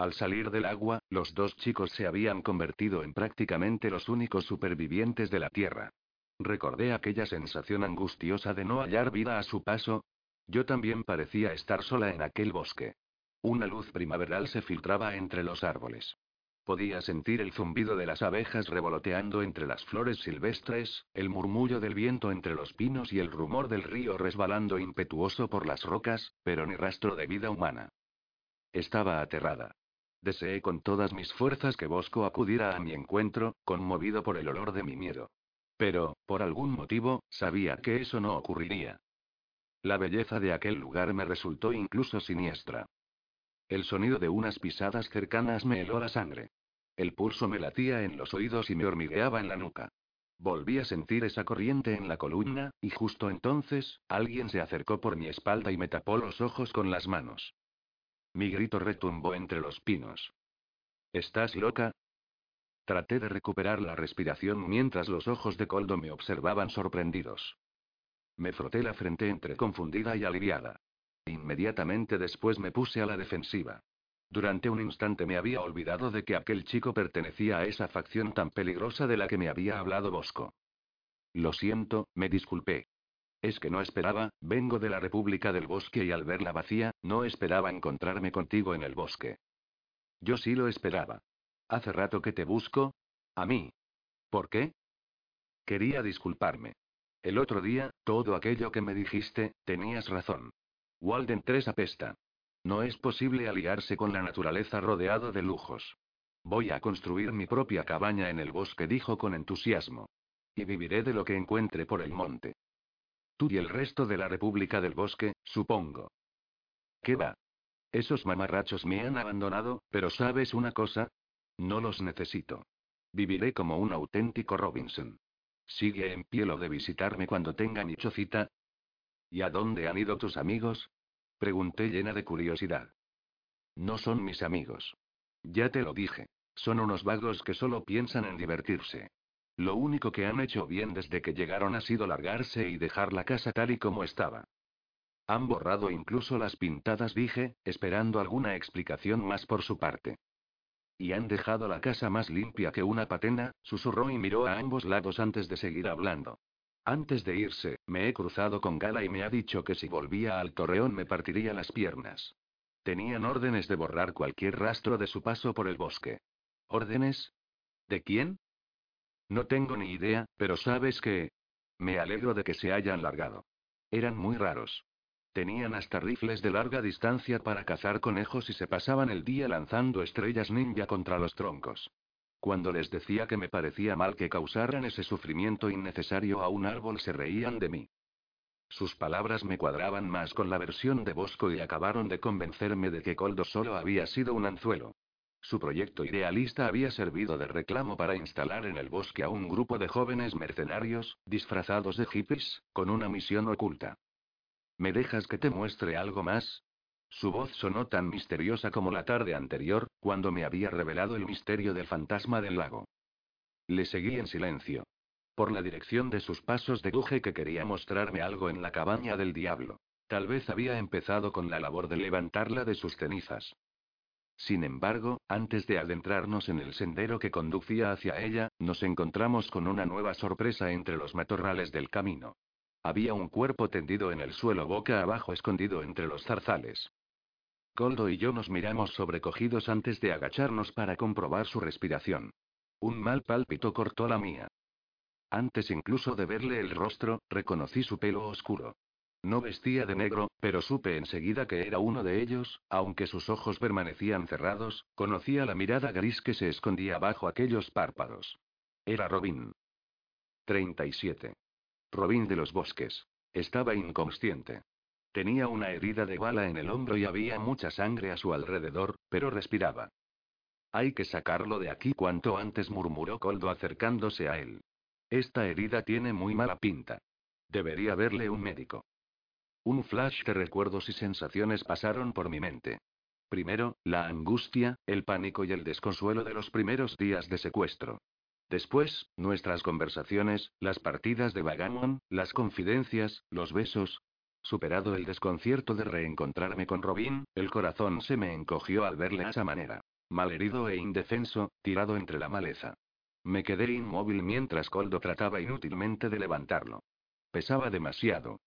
Al salir del agua, los dos chicos se habían convertido en prácticamente los únicos supervivientes de la Tierra. Recordé aquella sensación angustiosa de no hallar vida a su paso. Yo también parecía estar sola en aquel bosque. Una luz primaveral se filtraba entre los árboles. Podía sentir el zumbido de las abejas revoloteando entre las flores silvestres, el murmullo del viento entre los pinos y el rumor del río resbalando impetuoso por las rocas, pero ni rastro de vida humana. Estaba aterrada. Deseé con todas mis fuerzas que Bosco acudiera a mi encuentro, conmovido por el olor de mi miedo. Pero, por algún motivo, sabía que eso no ocurriría. La belleza de aquel lugar me resultó incluso siniestra. El sonido de unas pisadas cercanas me heló la sangre. El pulso me latía en los oídos y me hormigueaba en la nuca. Volví a sentir esa corriente en la columna, y justo entonces, alguien se acercó por mi espalda y me tapó los ojos con las manos. Mi grito retumbó entre los pinos. ¿Estás loca? Traté de recuperar la respiración mientras los ojos de Coldo me observaban sorprendidos. Me froté la frente entre confundida y aliviada. Inmediatamente después me puse a la defensiva. Durante un instante me había olvidado de que aquel chico pertenecía a esa facción tan peligrosa de la que me había hablado Bosco. Lo siento, me disculpé. Es que no esperaba, vengo de la República del Bosque y al verla vacía, no esperaba encontrarme contigo en el bosque. Yo sí lo esperaba. Hace rato que te busco. A mí. ¿Por qué? Quería disculparme. El otro día, todo aquello que me dijiste, tenías razón. Walden 3 apesta. No es posible aliarse con la naturaleza rodeado de lujos. Voy a construir mi propia cabaña en el bosque, dijo con entusiasmo. Y viviré de lo que encuentre por el monte. Tú y el resto de la República del Bosque, supongo. ¿Qué va? Esos mamarrachos me han abandonado, pero ¿sabes una cosa? No los necesito. Viviré como un auténtico Robinson. ¿Sigue en pie lo de visitarme cuando tenga mi chocita? ¿Y a dónde han ido tus amigos? Pregunté llena de curiosidad. No son mis amigos. Ya te lo dije. Son unos vagos que solo piensan en divertirse. Lo único que han hecho bien desde que llegaron ha sido largarse y dejar la casa tal y como estaba. Han borrado incluso las pintadas, dije, esperando alguna explicación más por su parte. Y han dejado la casa más limpia que una patena, susurró y miró a ambos lados antes de seguir hablando. Antes de irse, me he cruzado con Gala y me ha dicho que si volvía al torreón me partiría las piernas. Tenían órdenes de borrar cualquier rastro de su paso por el bosque. ¿Órdenes? ¿De quién? No tengo ni idea, pero sabes que... Me alegro de que se hayan largado. Eran muy raros. Tenían hasta rifles de larga distancia para cazar conejos y se pasaban el día lanzando estrellas ninja contra los troncos. Cuando les decía que me parecía mal que causaran ese sufrimiento innecesario a un árbol se reían de mí. Sus palabras me cuadraban más con la versión de Bosco y acabaron de convencerme de que Coldo solo había sido un anzuelo. Su proyecto idealista había servido de reclamo para instalar en el bosque a un grupo de jóvenes mercenarios, disfrazados de hippies, con una misión oculta. ¿Me dejas que te muestre algo más? Su voz sonó tan misteriosa como la tarde anterior, cuando me había revelado el misterio del fantasma del lago. Le seguí en silencio. Por la dirección de sus pasos deduje que quería mostrarme algo en la cabaña del diablo. Tal vez había empezado con la labor de levantarla de sus cenizas. Sin embargo, antes de adentrarnos en el sendero que conducía hacia ella, nos encontramos con una nueva sorpresa entre los matorrales del camino. Había un cuerpo tendido en el suelo boca abajo escondido entre los zarzales. Coldo y yo nos miramos sobrecogidos antes de agacharnos para comprobar su respiración. Un mal pálpito cortó la mía. Antes incluso de verle el rostro, reconocí su pelo oscuro. No vestía de negro, pero supe enseguida que era uno de ellos, aunque sus ojos permanecían cerrados, conocía la mirada gris que se escondía bajo aquellos párpados. Era Robin. 37. Robin de los bosques. Estaba inconsciente. Tenía una herida de bala en el hombro y había mucha sangre a su alrededor, pero respiraba. Hay que sacarlo de aquí cuanto antes, murmuró Coldo acercándose a él. Esta herida tiene muy mala pinta. Debería verle un médico. Un flash de recuerdos y sensaciones pasaron por mi mente. Primero, la angustia, el pánico y el desconsuelo de los primeros días de secuestro. Después, nuestras conversaciones, las partidas de Vagamon, las confidencias, los besos. Superado el desconcierto de reencontrarme con Robin, el corazón se me encogió al verle de esa manera. Malherido e indefenso, tirado entre la maleza. Me quedé inmóvil mientras Coldo trataba inútilmente de levantarlo. Pesaba demasiado.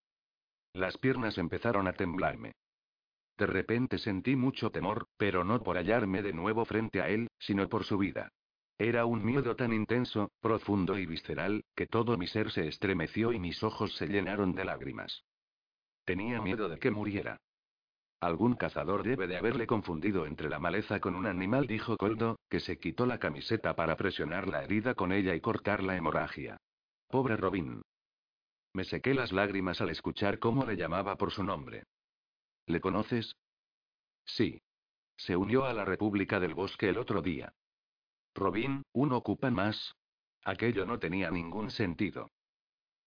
Las piernas empezaron a temblarme. De repente sentí mucho temor, pero no por hallarme de nuevo frente a él, sino por su vida. Era un miedo tan intenso, profundo y visceral, que todo mi ser se estremeció y mis ojos se llenaron de lágrimas. Tenía miedo de que muriera. Algún cazador debe de haberle confundido entre la maleza con un animal, dijo Coldo, que se quitó la camiseta para presionar la herida con ella y cortar la hemorragia. Pobre Robin. Me sequé las lágrimas al escuchar cómo le llamaba por su nombre. ¿Le conoces? Sí. Se unió a la República del Bosque el otro día. Robin, un ocupa más. Aquello no tenía ningún sentido.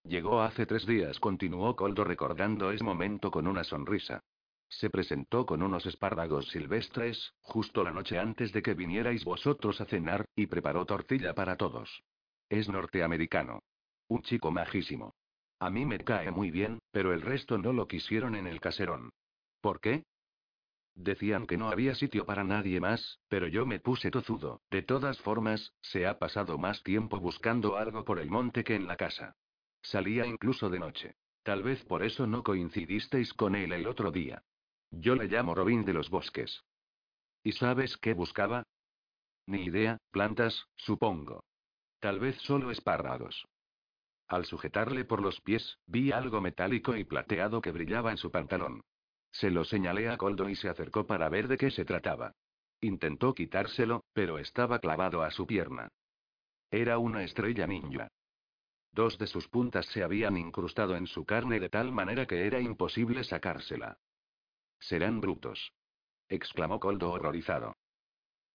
Llegó hace tres días, continuó Coldo recordando ese momento con una sonrisa. Se presentó con unos espárragos silvestres, justo la noche antes de que vinierais vosotros a cenar, y preparó tortilla para todos. Es norteamericano. Un chico majísimo. A mí me cae muy bien, pero el resto no lo quisieron en el caserón. ¿Por qué? Decían que no había sitio para nadie más, pero yo me puse tozudo. De todas formas, se ha pasado más tiempo buscando algo por el monte que en la casa. Salía incluso de noche. Tal vez por eso no coincidisteis con él el otro día. Yo le llamo Robin de los bosques. ¿Y sabes qué buscaba? Ni idea, plantas, supongo. Tal vez solo espárragos. Al sujetarle por los pies, vi algo metálico y plateado que brillaba en su pantalón. Se lo señalé a Coldo y se acercó para ver de qué se trataba. Intentó quitárselo, pero estaba clavado a su pierna. Era una estrella ninja. Dos de sus puntas se habían incrustado en su carne de tal manera que era imposible sacársela. Serán brutos. exclamó Coldo horrorizado.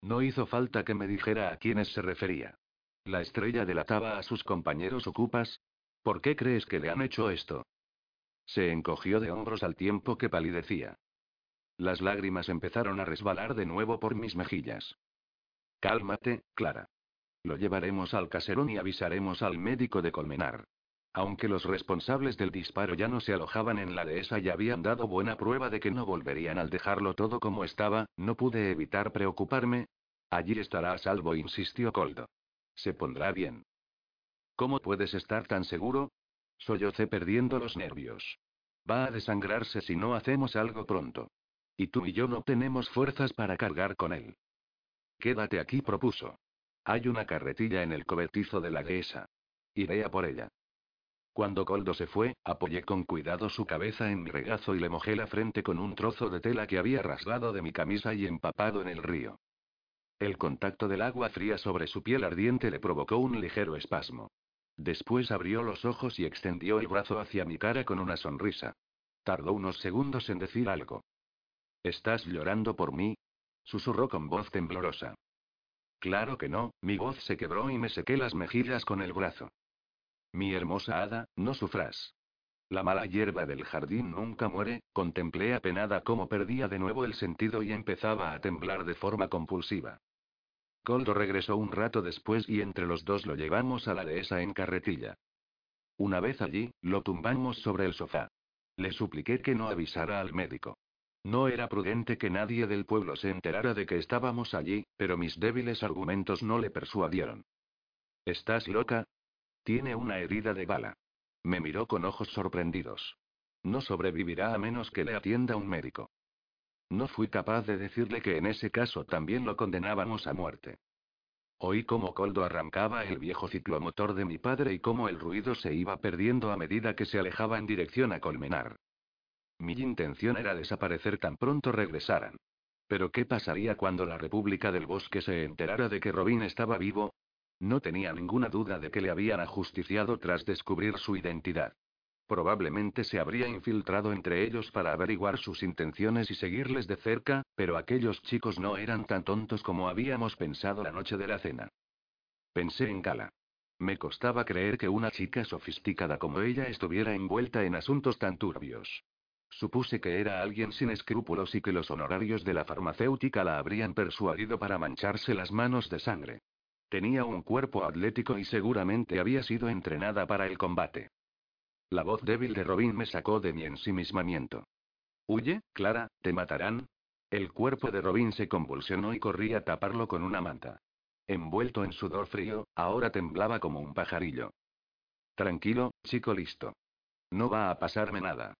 No hizo falta que me dijera a quiénes se refería. La estrella delataba a sus compañeros ocupas. ¿Por qué crees que le han hecho esto? Se encogió de hombros al tiempo que palidecía. Las lágrimas empezaron a resbalar de nuevo por mis mejillas. Cálmate, Clara. Lo llevaremos al caserón y avisaremos al médico de Colmenar. Aunque los responsables del disparo ya no se alojaban en la dehesa y habían dado buena prueba de que no volverían al dejarlo todo como estaba, no pude evitar preocuparme. Allí estará a salvo, insistió Coldo. Se pondrá bien. ¿Cómo puedes estar tan seguro? Sollocé perdiendo los nervios. Va a desangrarse si no hacemos algo pronto. Y tú y yo no tenemos fuerzas para cargar con él. Quédate aquí, propuso. Hay una carretilla en el cobertizo de la dehesa. Iré a por ella. Cuando Coldo se fue, apoyé con cuidado su cabeza en mi regazo y le mojé la frente con un trozo de tela que había rasgado de mi camisa y empapado en el río. El contacto del agua fría sobre su piel ardiente le provocó un ligero espasmo. Después abrió los ojos y extendió el brazo hacia mi cara con una sonrisa. Tardó unos segundos en decir algo. ¿Estás llorando por mí? susurró con voz temblorosa. Claro que no, mi voz se quebró y me sequé las mejillas con el brazo. Mi hermosa hada, no sufras. La mala hierba del jardín nunca muere, contemplé apenada cómo perdía de nuevo el sentido y empezaba a temblar de forma compulsiva. Coldo regresó un rato después y entre los dos lo llevamos a la dehesa en carretilla. Una vez allí, lo tumbamos sobre el sofá. Le supliqué que no avisara al médico. No era prudente que nadie del pueblo se enterara de que estábamos allí, pero mis débiles argumentos no le persuadieron. ¿Estás loca? Tiene una herida de bala. Me miró con ojos sorprendidos. No sobrevivirá a menos que le atienda un médico. No fui capaz de decirle que en ese caso también lo condenábamos a muerte. Oí cómo Coldo arrancaba el viejo ciclomotor de mi padre y cómo el ruido se iba perdiendo a medida que se alejaba en dirección a Colmenar. Mi intención era desaparecer tan pronto regresaran. Pero ¿qué pasaría cuando la República del Bosque se enterara de que Robin estaba vivo? No tenía ninguna duda de que le habían ajusticiado tras descubrir su identidad. Probablemente se habría infiltrado entre ellos para averiguar sus intenciones y seguirles de cerca, pero aquellos chicos no eran tan tontos como habíamos pensado la noche de la cena. Pensé en Gala. Me costaba creer que una chica sofisticada como ella estuviera envuelta en asuntos tan turbios. Supuse que era alguien sin escrúpulos y que los honorarios de la farmacéutica la habrían persuadido para mancharse las manos de sangre. Tenía un cuerpo atlético y seguramente había sido entrenada para el combate. La voz débil de Robin me sacó de mi ensimismamiento. Huye, Clara, te matarán. El cuerpo de Robin se convulsionó y corrí a taparlo con una manta. Envuelto en sudor frío, ahora temblaba como un pajarillo. Tranquilo, chico listo. No va a pasarme nada.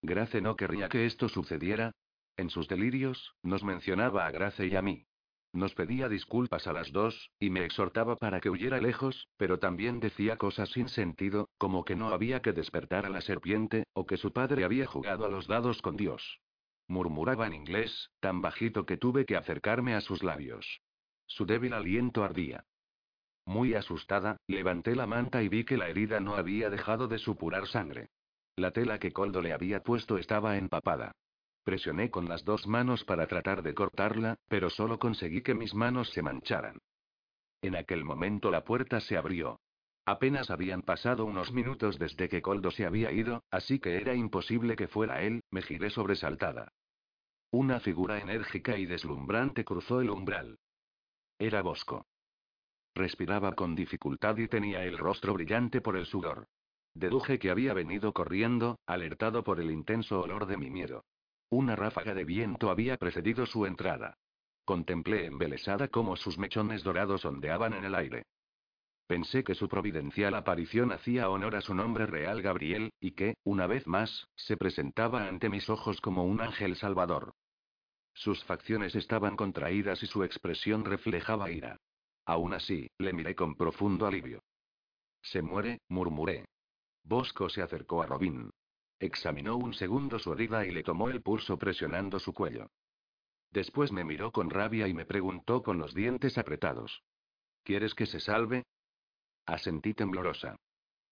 Grace no querría que esto sucediera. En sus delirios, nos mencionaba a Grace y a mí. Nos pedía disculpas a las dos, y me exhortaba para que huyera lejos, pero también decía cosas sin sentido, como que no había que despertar a la serpiente, o que su padre había jugado a los dados con Dios. Murmuraba en inglés, tan bajito que tuve que acercarme a sus labios. Su débil aliento ardía. Muy asustada, levanté la manta y vi que la herida no había dejado de supurar sangre. La tela que Coldo le había puesto estaba empapada. Presioné con las dos manos para tratar de cortarla, pero solo conseguí que mis manos se mancharan. En aquel momento la puerta se abrió. Apenas habían pasado unos minutos desde que Coldo se había ido, así que era imposible que fuera él, me giré sobresaltada. Una figura enérgica y deslumbrante cruzó el umbral. Era Bosco. Respiraba con dificultad y tenía el rostro brillante por el sudor. Deduje que había venido corriendo, alertado por el intenso olor de mi miedo. Una ráfaga de viento había precedido su entrada. Contemplé embelesada cómo sus mechones dorados ondeaban en el aire. Pensé que su providencial aparición hacía honor a su nombre real Gabriel, y que, una vez más, se presentaba ante mis ojos como un ángel salvador. Sus facciones estaban contraídas y su expresión reflejaba ira. Aún así, le miré con profundo alivio. Se muere, murmuré. Bosco se acercó a Robin. Examinó un segundo su herida y le tomó el pulso presionando su cuello. Después me miró con rabia y me preguntó con los dientes apretados. ¿Quieres que se salve? Asentí temblorosa.